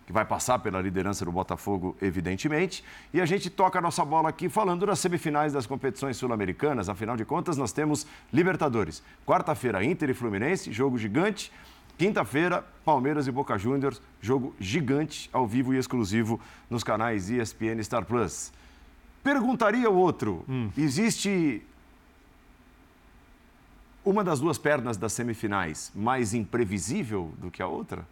que vai passar pela liderança do Botafogo, evidentemente. E a gente toca a nossa bola aqui falando das semifinais das competições sul-americanas. Afinal de contas, nós temos Libertadores. Quarta-feira, Inter e Fluminense, jogo gigante. Quinta-feira, Palmeiras e Boca Juniors, jogo gigante, ao vivo e exclusivo nos canais ESPN Star Plus. Perguntaria o outro: hum. existe uma das duas pernas das semifinais mais imprevisível do que a outra?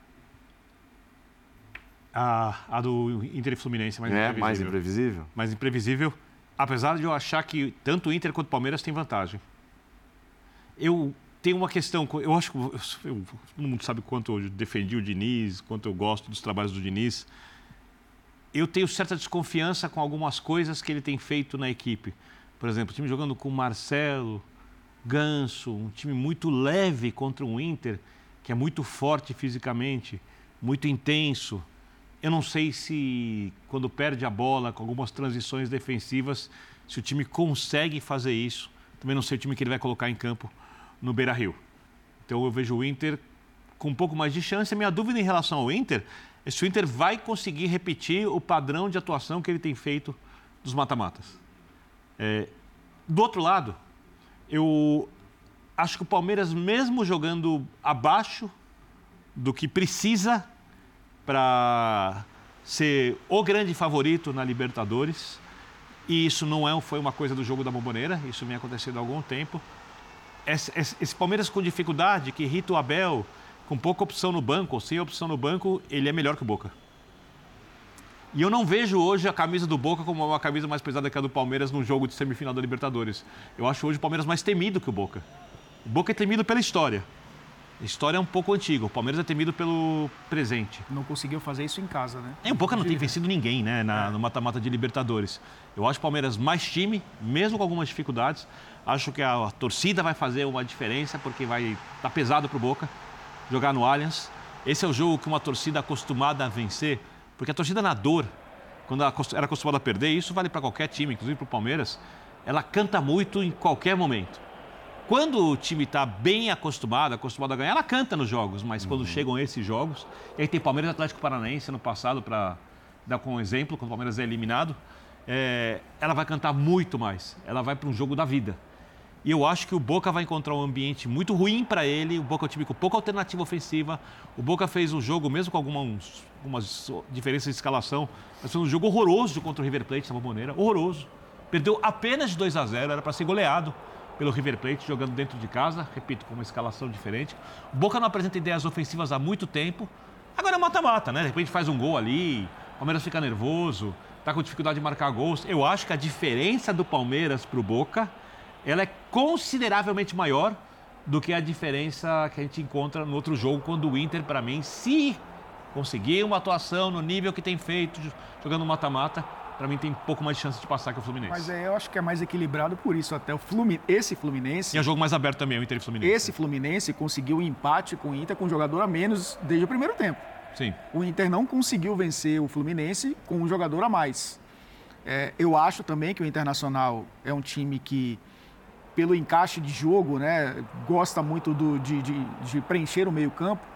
A, a do Inter e Fluminense, mais é, imprevisível. mais imprevisível. Mais imprevisível, apesar de eu achar que tanto o Inter quanto o Palmeiras têm vantagem. Eu tenho uma questão, eu acho que eu, eu, todo mundo sabe quanto eu defendi o Diniz, quanto eu gosto dos trabalhos do Diniz. Eu tenho certa desconfiança com algumas coisas que ele tem feito na equipe. Por exemplo, o time jogando com Marcelo, Ganso, um time muito leve contra um Inter, que é muito forte fisicamente, muito intenso, eu não sei se quando perde a bola com algumas transições defensivas, se o time consegue fazer isso. Também não sei o time que ele vai colocar em campo no Beira-Rio. Então eu vejo o Inter com um pouco mais de chance. A minha dúvida em relação ao Inter se o Inter vai conseguir repetir o padrão de atuação que ele tem feito dos mata-matas. É, do outro lado, eu acho que o Palmeiras, mesmo jogando abaixo do que precisa para ser o grande favorito na Libertadores. E isso não é, foi uma coisa do jogo da bomboneira, isso vem acontecendo há algum tempo. Esse, esse, esse Palmeiras com dificuldade, que irrita o Abel, com pouca opção no banco, ou sem opção no banco, ele é melhor que o Boca. E eu não vejo hoje a camisa do Boca como uma camisa mais pesada que a do Palmeiras num jogo de semifinal da Libertadores. Eu acho hoje o Palmeiras mais temido que o Boca. O Boca é temido pela história. A história é um pouco antiga. O Palmeiras é temido pelo presente. Não conseguiu fazer isso em casa, né? É, o Boca não tem vencido ninguém, né? Na, no mata-mata de Libertadores. Eu acho o Palmeiras mais time, mesmo com algumas dificuldades. Acho que a, a torcida vai fazer uma diferença, porque vai estar tá pesado para o Boca jogar no Allianz. Esse é o jogo que uma torcida acostumada a vencer, porque a torcida na dor, quando ela era acostumada a perder, isso vale para qualquer time, inclusive para o Palmeiras, ela canta muito em qualquer momento. Quando o time está bem acostumado, acostumado a ganhar, ela canta nos jogos, mas uhum. quando chegam esses jogos, e aí tem Palmeiras e Atlético Paranaense no passado, para dar como exemplo, quando o Palmeiras é eliminado, é, ela vai cantar muito mais. Ela vai para um jogo da vida. E eu acho que o Boca vai encontrar um ambiente muito ruim para ele. O Boca é um time com pouca alternativa ofensiva. O Boca fez um jogo, mesmo com algumas, algumas diferenças de escalação, mas foi um jogo horroroso contra o River Plate na Bomboneira. Horroroso. Perdeu apenas de 2 a 0 era para ser goleado pelo River Plate, jogando dentro de casa, repito, com uma escalação diferente. O Boca não apresenta ideias ofensivas há muito tempo. Agora é mata-mata, né? De repente faz um gol ali, o Palmeiras fica nervoso, tá com dificuldade de marcar gols. Eu acho que a diferença do Palmeiras para o Boca, ela é consideravelmente maior do que a diferença que a gente encontra no outro jogo, quando o Inter, para mim, se conseguir uma atuação no nível que tem feito, jogando mata-mata, para mim tem um pouco mais de chance de passar que o Fluminense. Mas é, eu acho que é mais equilibrado por isso. Até o Fluminense, esse Fluminense. E é um jogo mais aberto também, o Inter e Fluminense. Esse Fluminense conseguiu um empate com o Inter com um jogador a menos desde o primeiro tempo. Sim. O Inter não conseguiu vencer o Fluminense com um jogador a mais. É, eu acho também que o Internacional é um time que, pelo encaixe de jogo, né, gosta muito do, de, de, de preencher o meio-campo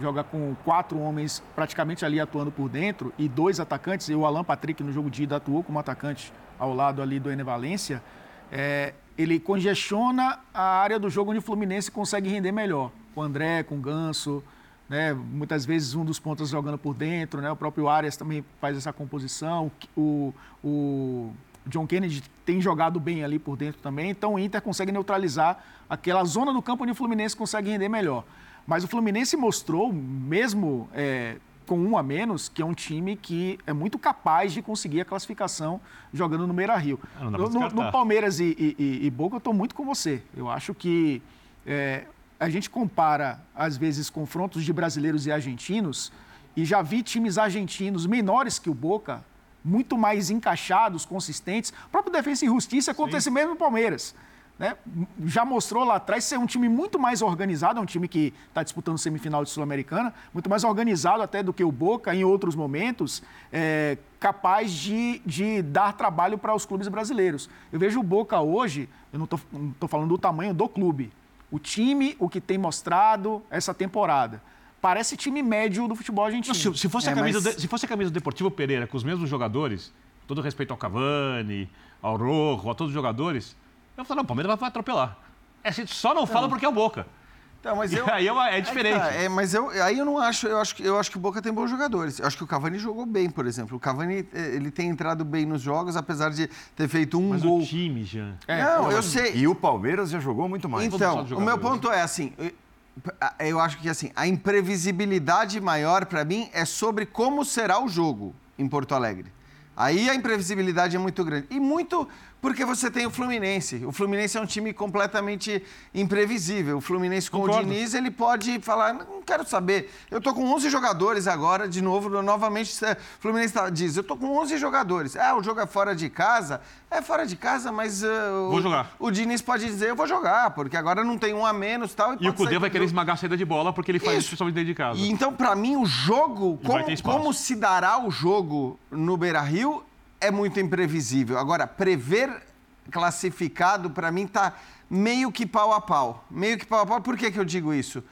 joga com quatro homens praticamente ali atuando por dentro e dois atacantes, e o Alan Patrick no jogo de ida atuou como atacante ao lado ali do Ené Valência, é, ele congestiona a área do jogo onde o Fluminense consegue render melhor. Com o André, com o Ganso, né, muitas vezes um dos pontos jogando por dentro, né, o próprio Arias também faz essa composição, o, o John Kennedy tem jogado bem ali por dentro também, então o Inter consegue neutralizar aquela zona do campo onde o Fluminense consegue render melhor. Mas o Fluminense mostrou, mesmo é, com um a menos, que é um time que é muito capaz de conseguir a classificação jogando no Beira Rio. Ah, No, no- Palmeiras e, e- e- e Boca, eu estou muito com você. Eu acho que é, a gente compara, às vezes, confrontos de brasileiros e argentinos, e já vi times argentinos menores que o Boca, muito mais encaixados, consistentes. O próprio Defensa e Justiça acontece mesmo no Palmeiras. né? Já mostrou lá atrás ser um time muito mais organizado, é um time que está disputando semifinal de Sul-Americana, muito mais organizado até do que o Boca em outros momentos, é, capaz de, de dar trabalho para os clubes brasileiros. Eu vejo o Boca hoje, eu não estou falando do tamanho do clube, o time, o que tem mostrado essa temporada. Parece time médio do futebol argentino. Não, se, se fosse É, a camisa mas- de- se fosse a camisa do Deportivo Pereira com os mesmos jogadores, todo respeito ao Cavani, ao Rojo, a todos os jogadores, eu falo, não, o Palmeiras vai atropelar. É, a gente só não fala porque é o Boca. Então, mas E eu, aí é, uma- é Aí que diferente. tá, é, mas eu, aí eu não acho, eu acho, que- eu acho que o Boca tem bons jogadores. Eu acho que o Cavani jogou bem, por exemplo. O Cavani, eh, ele tem entrado bem nos jogos, apesar de ter feito um Mas gol. o time, Jean. É, não, eu sei. E o Palmeiras já jogou muito mais. Então, o meu ponto é assim, eu- acho que assim, a imprevisibilidade maior para mim é sobre como será o jogo em Porto Alegre. Aí a imprevisibilidade é muito grande. E muito porque você tem o Fluminense. O Fluminense é um time completamente imprevisível. O Fluminense com Concordo. o Diniz, ele pode falar, não quero saber. Eu tô com 11 jogadores agora, de novo, novamente, o Fluminense tá- diz, eu tô com 11 jogadores. Ah, o jogo é fora de casa? É fora de casa, mas... o- Vou jogar. o Diniz pode dizer, eu vou jogar, porque agora não tem um a menos tal, E o pode Cudê sair vai querer esmagar a saída de bola porque ele faz Isso. isso principalmente dentro de casa. E então, pra mim, o jogo, E como, como se dará o jogo no Beira-Rio, é muito imprevisível. Agora, prever classificado, pra mim, tá meio que pau a pau. Meio que pau a pau. Por que, que eu digo isso?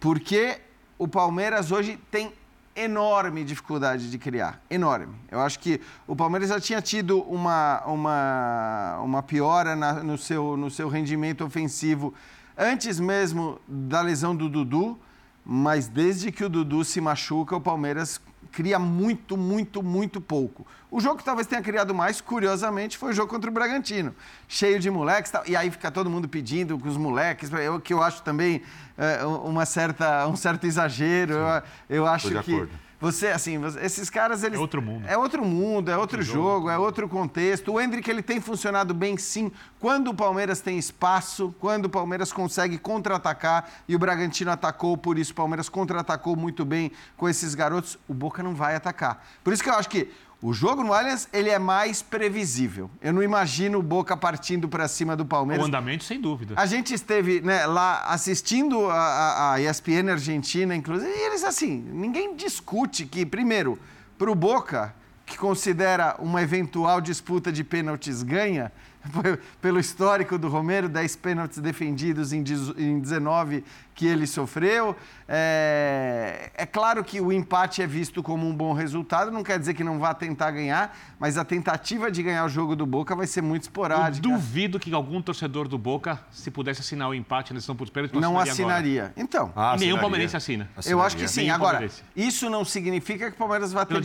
Porque o Palmeiras hoje tem enorme dificuldade de criar. Enorme. Eu acho que o Palmeiras já tinha tido uma, uma, uma piora na- no, seu, no seu rendimento ofensivo antes mesmo da lesão do Dudu, mas desde que o Dudu se machuca, o Palmeiras cria muito, muito, muito pouco. O jogo que talvez tenha criado mais, curiosamente, foi o jogo contra o Bragantino. Cheio de moleques, e aí fica todo mundo pedindo com os moleques, eu, que eu acho também é, uma certa, um certo exagero. Eu, eu acho que acordo. Você, assim, esses caras, eles... É outro mundo. É outro mundo, é outro, jogo, é outro contexto. O Hendrick, ele tem funcionado bem, sim, quando o Palmeiras tem espaço, quando o Palmeiras consegue contra-atacar, e o Bragantino atacou, por isso o Palmeiras contra-atacou muito bem com esses garotos, o Boca não vai atacar. Por isso que eu acho que o jogo no Allianz, ele é mais previsível. Eu não imagino o Boca partindo para cima do O Palmeiras. andamento, sem dúvida. A gente esteve né, lá assistindo a, a, ESPN Argentina, inclusive, e eles assim, ninguém discute que, primeiro, para o Boca, que considera uma eventual disputa de pênaltis ganha, pelo histórico do Romero, 10 pênaltis defendidos em 19 que ele sofreu. É, é claro que o empate é visto como um bom resultado, não quer dizer que não vá tentar ganhar, mas a tentativa de ganhar o jogo do Boca vai ser muito Eu esporádica. duvido que algum torcedor do Boca, se pudesse assinar o empate na decisão por pênalti, Não agora. assinaria. Então, Ah, E nenhum assinaria. palmeirense assina. eu acho que Assinaria. sim. Nenhum Agora, isso não significa que o Palmeiras vai ter,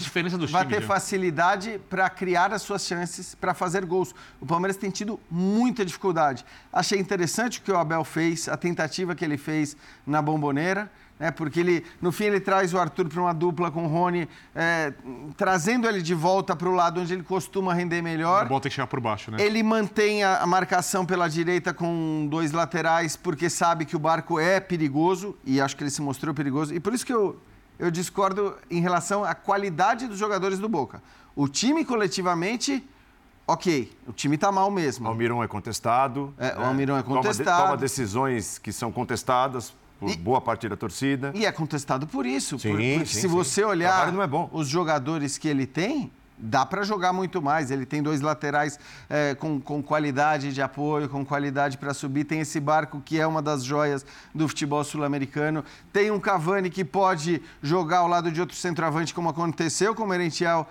vai ter né? facilidade para criar as suas chances, para fazer gols. O Palmeiras tem tido muita dificuldade. Achei interessante o que o Abel fez, a tentativa que ele fez na bomboneira. Né, porque ele, no fim ele traz o Arthur para uma dupla com o Rony, é, trazendo ele de volta para o lado onde ele costuma render A melhor. bola tem que chegar por baixo, né? Ele mantém a, a marcação pela direita com dois laterais, porque sabe que o barco é perigoso, e acho que ele se mostrou perigoso. E por isso que eu, eu discordo em relação à qualidade dos jogadores do Boca. O time coletivamente, ok, o time está mal mesmo. Almirão é contestado. É, o né? Almirão é Toma contestado. Toma, decisões que são contestadas por E- boa parte da torcida. E é contestado por isso. Sim, por- porque sim, se sim. você olhar é bom. os jogadores que ele tem, dá para jogar muito mais. Ele tem dois laterais eh, com, com qualidade de apoio, com qualidade para subir. Tem esse barco que é uma das joias do futebol sul-americano. Tem um Cavani que pode jogar ao lado de outro centroavante, como aconteceu com o Merentiel.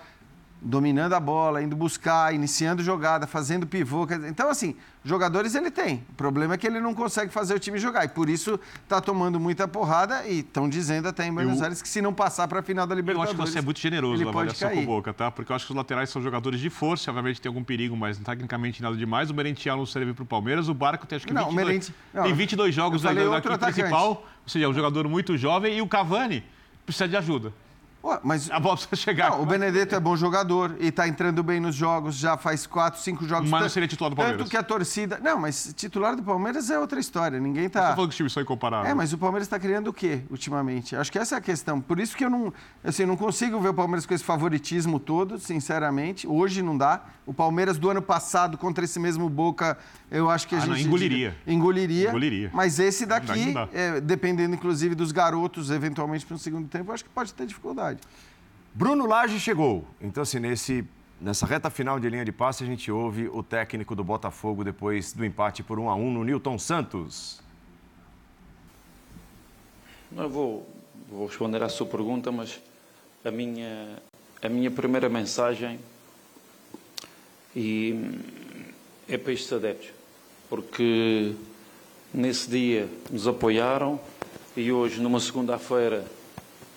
Dominando a bola, indo buscar, iniciando jogada, fazendo pivô. Então, assim, jogadores ele tem. O problema é que ele não consegue fazer o time jogar. E por isso está tomando muita porrada. E estão dizendo até em Buenos Eu- Aires que se não passar para a final da Eu acho Libertadores. que você é muito generoso na avaliação com o. Boca, tá? Porque eu acho que os laterais são jogadores de força, obviamente tem algum perigo, mas tecnicamente nada demais. O Merentiel não serve para o Palmeiras, o Barco tem acho que Não, o 22, Merenti- não, tem 22 jogos eu da, falei da outro equipe atacante. principal, ou seja, é um jogador muito jovem e o Cavani precisa de ajuda. Ué, mas A bola precisa chegar. Não, o Benedetto é bom jogador e está entrando bem nos jogos, já faz quatro, cinco jogos. Mas não seria titular do Palmeiras. Tanto que a torcida. Não, mas titular do Palmeiras é outra história. Ninguém Você tá. falando que os times são incomparáveis. É, mas o Palmeiras está criando o quê ultimamente? Acho que essa é a questão. Por isso que eu não, assim, não consigo ver o Palmeiras com esse favoritismo todo, sinceramente. Hoje não dá. O Palmeiras do ano passado contra esse mesmo Boca, eu acho que a Ah, não, gente engoliria. engoliria. Engoliria. Mas esse daqui, não dá. é, dependendo inclusive dos garotos, eventualmente para o segundo tempo, eu acho que pode ter dificuldade. Bruno Lage chegou. Então, assim, nesse, nessa reta final de linha de passe, a gente ouve o técnico do Botafogo depois do empate por 1 a 1 no Newton Santos. Eu vou, vou responder à sua pergunta, mas a minha, a minha primeira mensagem e, é para estes adeptos, porque nesse dia nos apoiaram e hoje, numa segunda-feira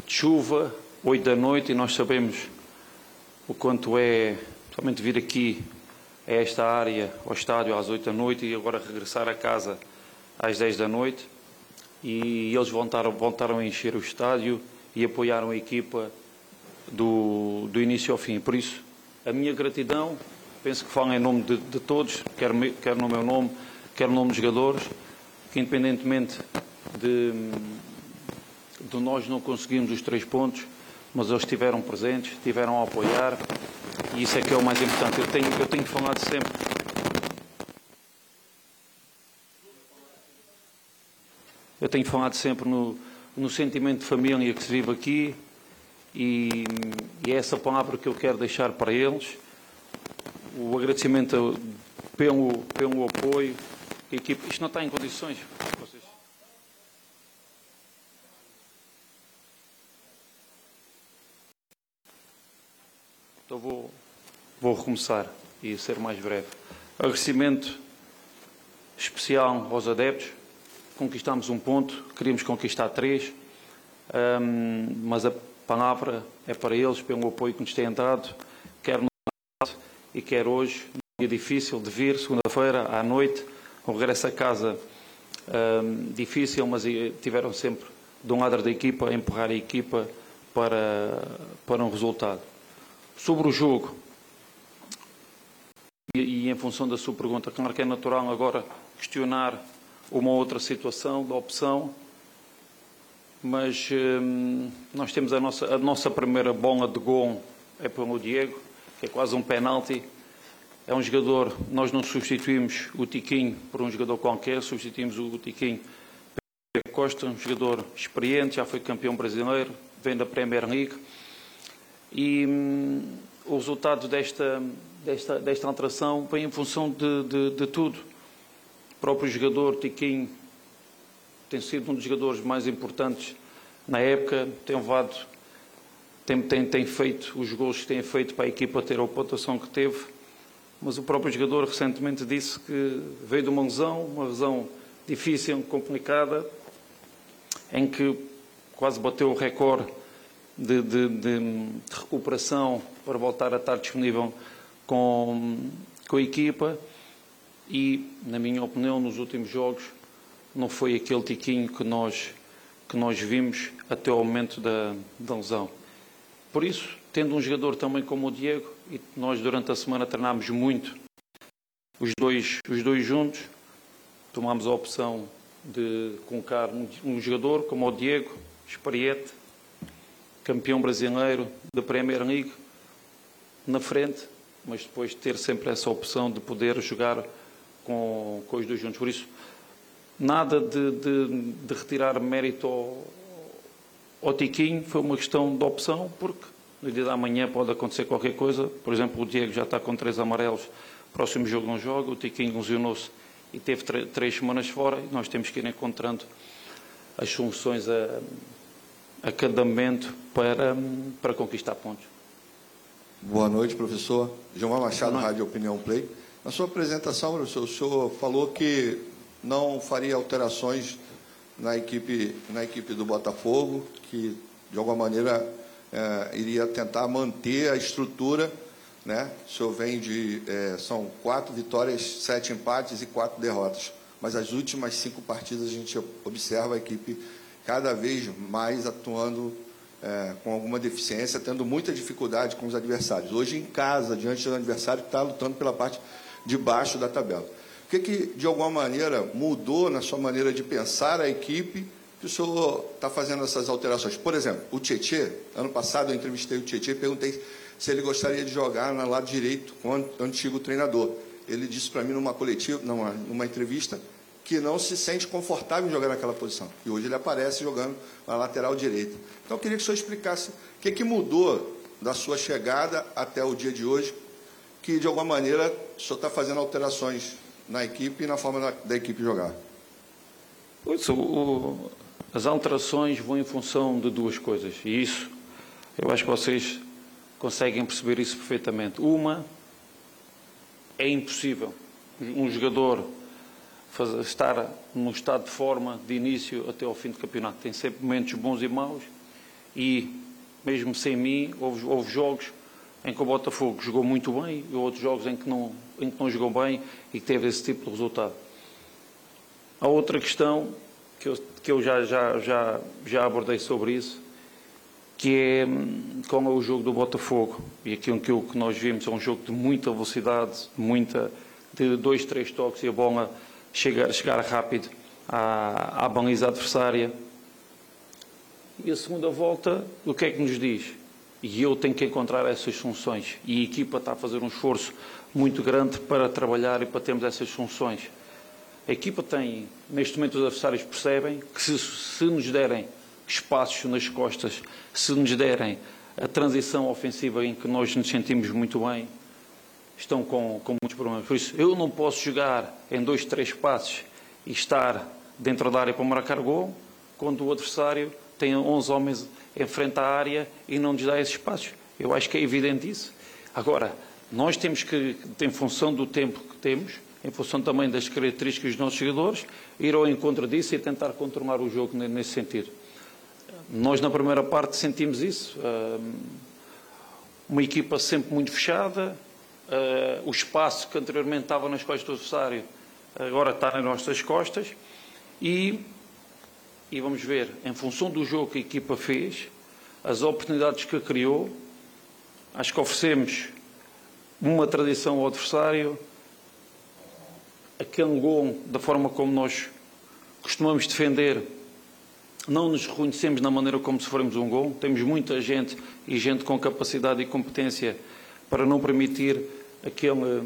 de chuva, 8 da noite, e nós sabemos o quanto é, somente vir aqui a esta área, ao estádio, às 8 da noite e agora regressar a casa às 10 da noite e eles voltaram, voltaram a encher o estádio e apoiaram a equipa do, do início ao fim. Por isso, a minha gratidão, penso que falo em nome de, de todos, quer, quer no meu nome, quer no nome dos jogadores, que independentemente de, de nós não conseguirmos os três pontos, mas eles estiveram presentes, estiveram a apoiar e isso é que é o mais importante. Eu tenho, eu tenho falado sempre Eu tenho falado sempre no, no sentimento de família que se vive aqui e, e é essa palavra que eu quero deixar para eles. O agradecimento pelo, pelo apoio. A equipe, isto não está em condições. Então vou, vou recomeçar e ser mais breve. Agradecimento especial aos adeptos. Conquistámos um ponto, queríamos conquistar três, Ahm, mas a palavra é para eles, pelo apoio que nos têm dado, quer no e quer hoje, num dia difícil de vir, segunda-feira à noite, um regresso a casa ahm, difícil, mas tiveram sempre de um lado da equipa a empurrar a equipa para, para um resultado. Sobre o jogo, e, e em função da sua pergunta, claro que é natural agora questionar uma outra situação da opção, mas hum, nós temos a nossa, a nossa primeira bola de gol é pelo Diego, que é quase um penalti. É um jogador, nós não substituímos o Tiquinho por um jogador qualquer, substituímos o Tiquinho Costa, um jogador experiente, já foi campeão brasileiro, vem da Premier League. E hum, o resultado desta, desta, desta alteração vem em função de, de, de tudo. O próprio jogador, Tiquinho, tem sido um dos jogadores mais importantes na época, tem levado, tem, tem, tem feito os gols que tem feito para a equipa ter a pontuação que teve, mas o próprio jogador recentemente disse que veio de uma lesão, uma lesão difícil, complicada, em que quase bateu o recorde de, de, de, recuperação para voltar a estar disponível com, com a equipa e, na minha opinião, nos últimos jogos não foi aquele tiquinho que nós, que nós vimos até ao momento da, da lesão. Por isso, tendo um jogador também como o Diego, e nós durante a semana treinámos muito os dois, os dois juntos, tomámos a opção de colocar um, um jogador como o Diego, experiente, campeão brasileiro da Premier League, na frente, mas depois ter sempre essa opção de poder jogar com, com os dois juntos. Por isso, nada de, de, de retirar mérito ao, ao Tiquinho, foi uma questão de opção, porque no dia da manhã pode acontecer qualquer coisa. Por exemplo, o Diego já está com três amarelos, próximo jogo não joga, o Tiquinho lesionou-se e teve três semanas fora, e nós temos que ir encontrando as soluções a, a cada momento para, para conquistar pontos. Boa noite, professor. Gilmar Machado, Rádio Opinião Play. Na sua apresentação, professor, o senhor falou que não faria alterações na equipe, na equipe do Botafogo, que de alguma maneira eh, iria tentar manter a estrutura. Né? O senhor vem de. eh, são quatro vitórias, sete empates e quatro derrotas. Mas as últimas cinco partidas a gente observa a equipe cada vez mais atuando é, com alguma deficiência, tendo muita dificuldade com os adversários. Hoje, em casa, diante do adversário está lutando pela parte de baixo da tabela. O que, que, de alguma maneira, mudou na sua maneira de pensar a equipe que o senhor está fazendo essas alterações? Por exemplo, o Tietê, ano passado eu entrevistei o Tietê e perguntei se ele gostaria de jogar no lado direito com o antigo treinador. Ele disse para mim numa coletiva, numa, numa entrevista, que não se sente confortável em jogar naquela posição. E hoje ele aparece jogando na lateral direita. Então eu queria que o senhor explicasse o que, que mudou da sua chegada até o dia de hoje, que de alguma maneira o senhor está fazendo alterações na equipe e na forma da, da equipe jogar. Isso, o, as alterações vão em função de duas coisas. E isso, eu acho que vocês conseguem perceber isso perfeitamente. Uma, é impossível um jogador fazer, estar num estado de forma de início até ao fim do campeonato. Tem sempre momentos bons e maus e, mesmo sem mim, houve, houve jogos em que o Botafogo jogou muito bem e outros jogos em que não, em que não jogou bem e teve esse tipo de resultado. A outra questão que eu, que eu já, já, já, já abordei sobre isso, que é como é o jogo do Botafogo. E aquilo que, que nós vimos é um jogo de muita velocidade, muita, de dois, três toques e a bola chegar, chegar rápido à, à baliza adversária. E a segunda volta, o que é que nos diz? E eu tenho que encontrar essas funções. E a equipa está a fazer um esforço muito grande para trabalhar e para termos essas funções. A equipa tem, neste momento, os adversários percebem que se, se nos derem espaços nas costas, se nos derem a transição ofensiva em que nós nos sentimos muito bem, estão com, com muitos problemas. Por isso, eu não posso jogar em dois, três passos e estar dentro da área para marcar gol, quando o adversário tem 11 homens em frente à área e não nos dá esses passos. Eu acho que é evidente isso. Agora, nós temos que, em função do tempo que temos, em função também das características dos nossos jogadores, ir ao encontro disso e tentar controlar o jogo nesse sentido. Nós, na primeira parte, sentimos isso. Uma equipa sempre muito fechada, o espaço que anteriormente estava nas costas do adversário agora está nas nossas costas e, e vamos ver, em função do jogo que a equipa fez, as oportunidades que criou, acho que oferecemos uma tradição ao adversário, aquele gol, da forma como nós costumamos defender, não nos reconhecemos na maneira como sofremos um gol. Temos muita gente e gente com capacidade e competência para não permitir aquele,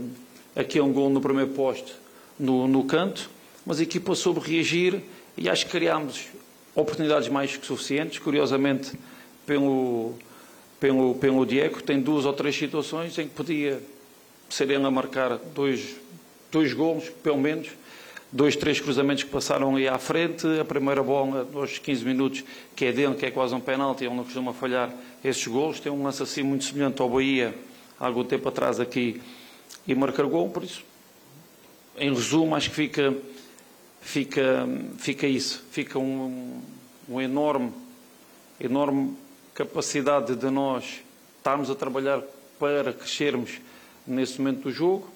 aquele gol no primeiro poste no, no canto, mas a equipa soube reagir e acho que criámos oportunidades mais que suficientes. Curiosamente, pelo, pelo, pelo Diego, tem duas ou três situações em que podia ser ele a marcar dois, dois golos, pelo menos, dois, três cruzamentos que passaram ali à frente, a primeira bola, aos 15 minutos, que é dele, que é quase um penalti, ele não costuma falhar esses golos, tem um lance assim muito semelhante ao Bahia, há algum tempo atrás aqui, e marcar gol, por isso, em resumo, acho que fica, fica, fica isso, fica um, um enorme, enorme capacidade de nós estarmos a trabalhar para crescermos nesse momento do jogo,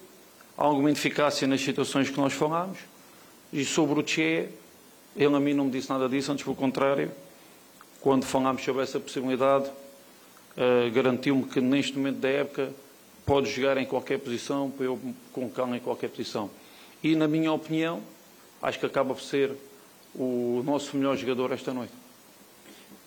alguma eficácia nas situações que nós falámos, e sobre o Che, ele a mim não me disse nada disso, antes pelo contrário, quando falámos sobre essa possibilidade, uh, garantiu-me que neste momento da época pode jogar em qualquer posição, para eu colocá-lo em qualquer posição. E, na minha opinião, acho que acaba por ser o nosso melhor jogador esta noite.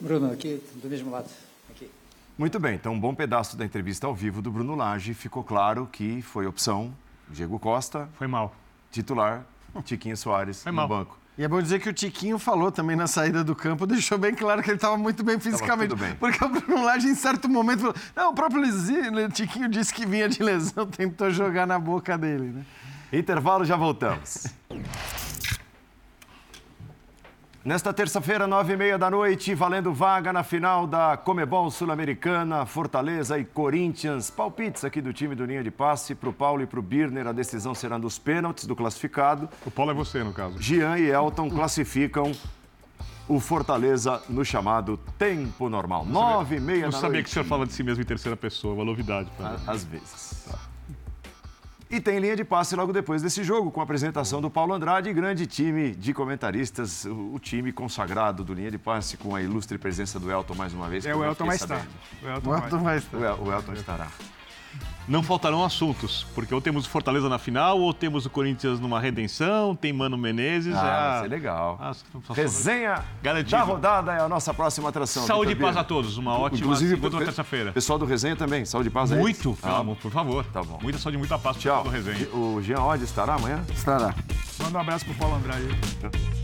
Bruno, aqui do mesmo lado. Aqui. Muito bem, então um bom pedaço da entrevista ao vivo do Bruno Lage. Ficou claro que foi opção Diego Costa. Foi mal. Titular, Tiquinho Soares Foi no mal. banco. E é bom dizer que o Tiquinho falou também na saída do campo, deixou bem claro que ele estava muito bem fisicamente. bem. Porque o Bruno Lage, em certo momento, falou: Não, o próprio Lisi- o Tiquinho disse que vinha de lesão, tentou jogar na boca dele, né? Intervalo, já voltamos. Nesta terça-feira, nove e meia da noite, valendo vaga na final da Comebol Sul-Americana, Fortaleza e Corinthians. Palpites aqui do time do Linha de Passe para o Paulo e para o Birner. A decisão será dos pênaltis do classificado. O Paulo é você, no caso. Jean e Elton classificam o Fortaleza no chamado tempo normal. Nove e meia Não da sabia noite. que o senhor fala de si mesmo em terceira pessoa, uma novidade. pra mim. Às vezes. E tem linha de passe logo depois desse jogo, com a apresentação do Paulo Andrade, grande time de comentaristas, o, time consagrado do linha de passe, com a ilustre presença do Elton mais uma vez. É, o Elton vai estar. O Elton O vai. Elton vai estar. O Elton estará. Não faltarão assuntos, porque ou temos o Fortaleza na final, ou temos o Corinthians numa redenção, tem Mano Menezes. Ah, é vai ser legal. a- Resenha Garantido. da rodada é a nossa próxima atração. Saúde e paz a todos. Uma ótima Inclusive, segunda ou terça-feira. Pessoal do Resenha também, saúde e paz aí. Muito, Ah, vamos, por favor. Tá bom. Muita saúde e muita paz pro Tchau. pessoal do resenha. O Jean Oddi estará amanhã? Estará. Manda um abraço pro Paulo Andrade. aí.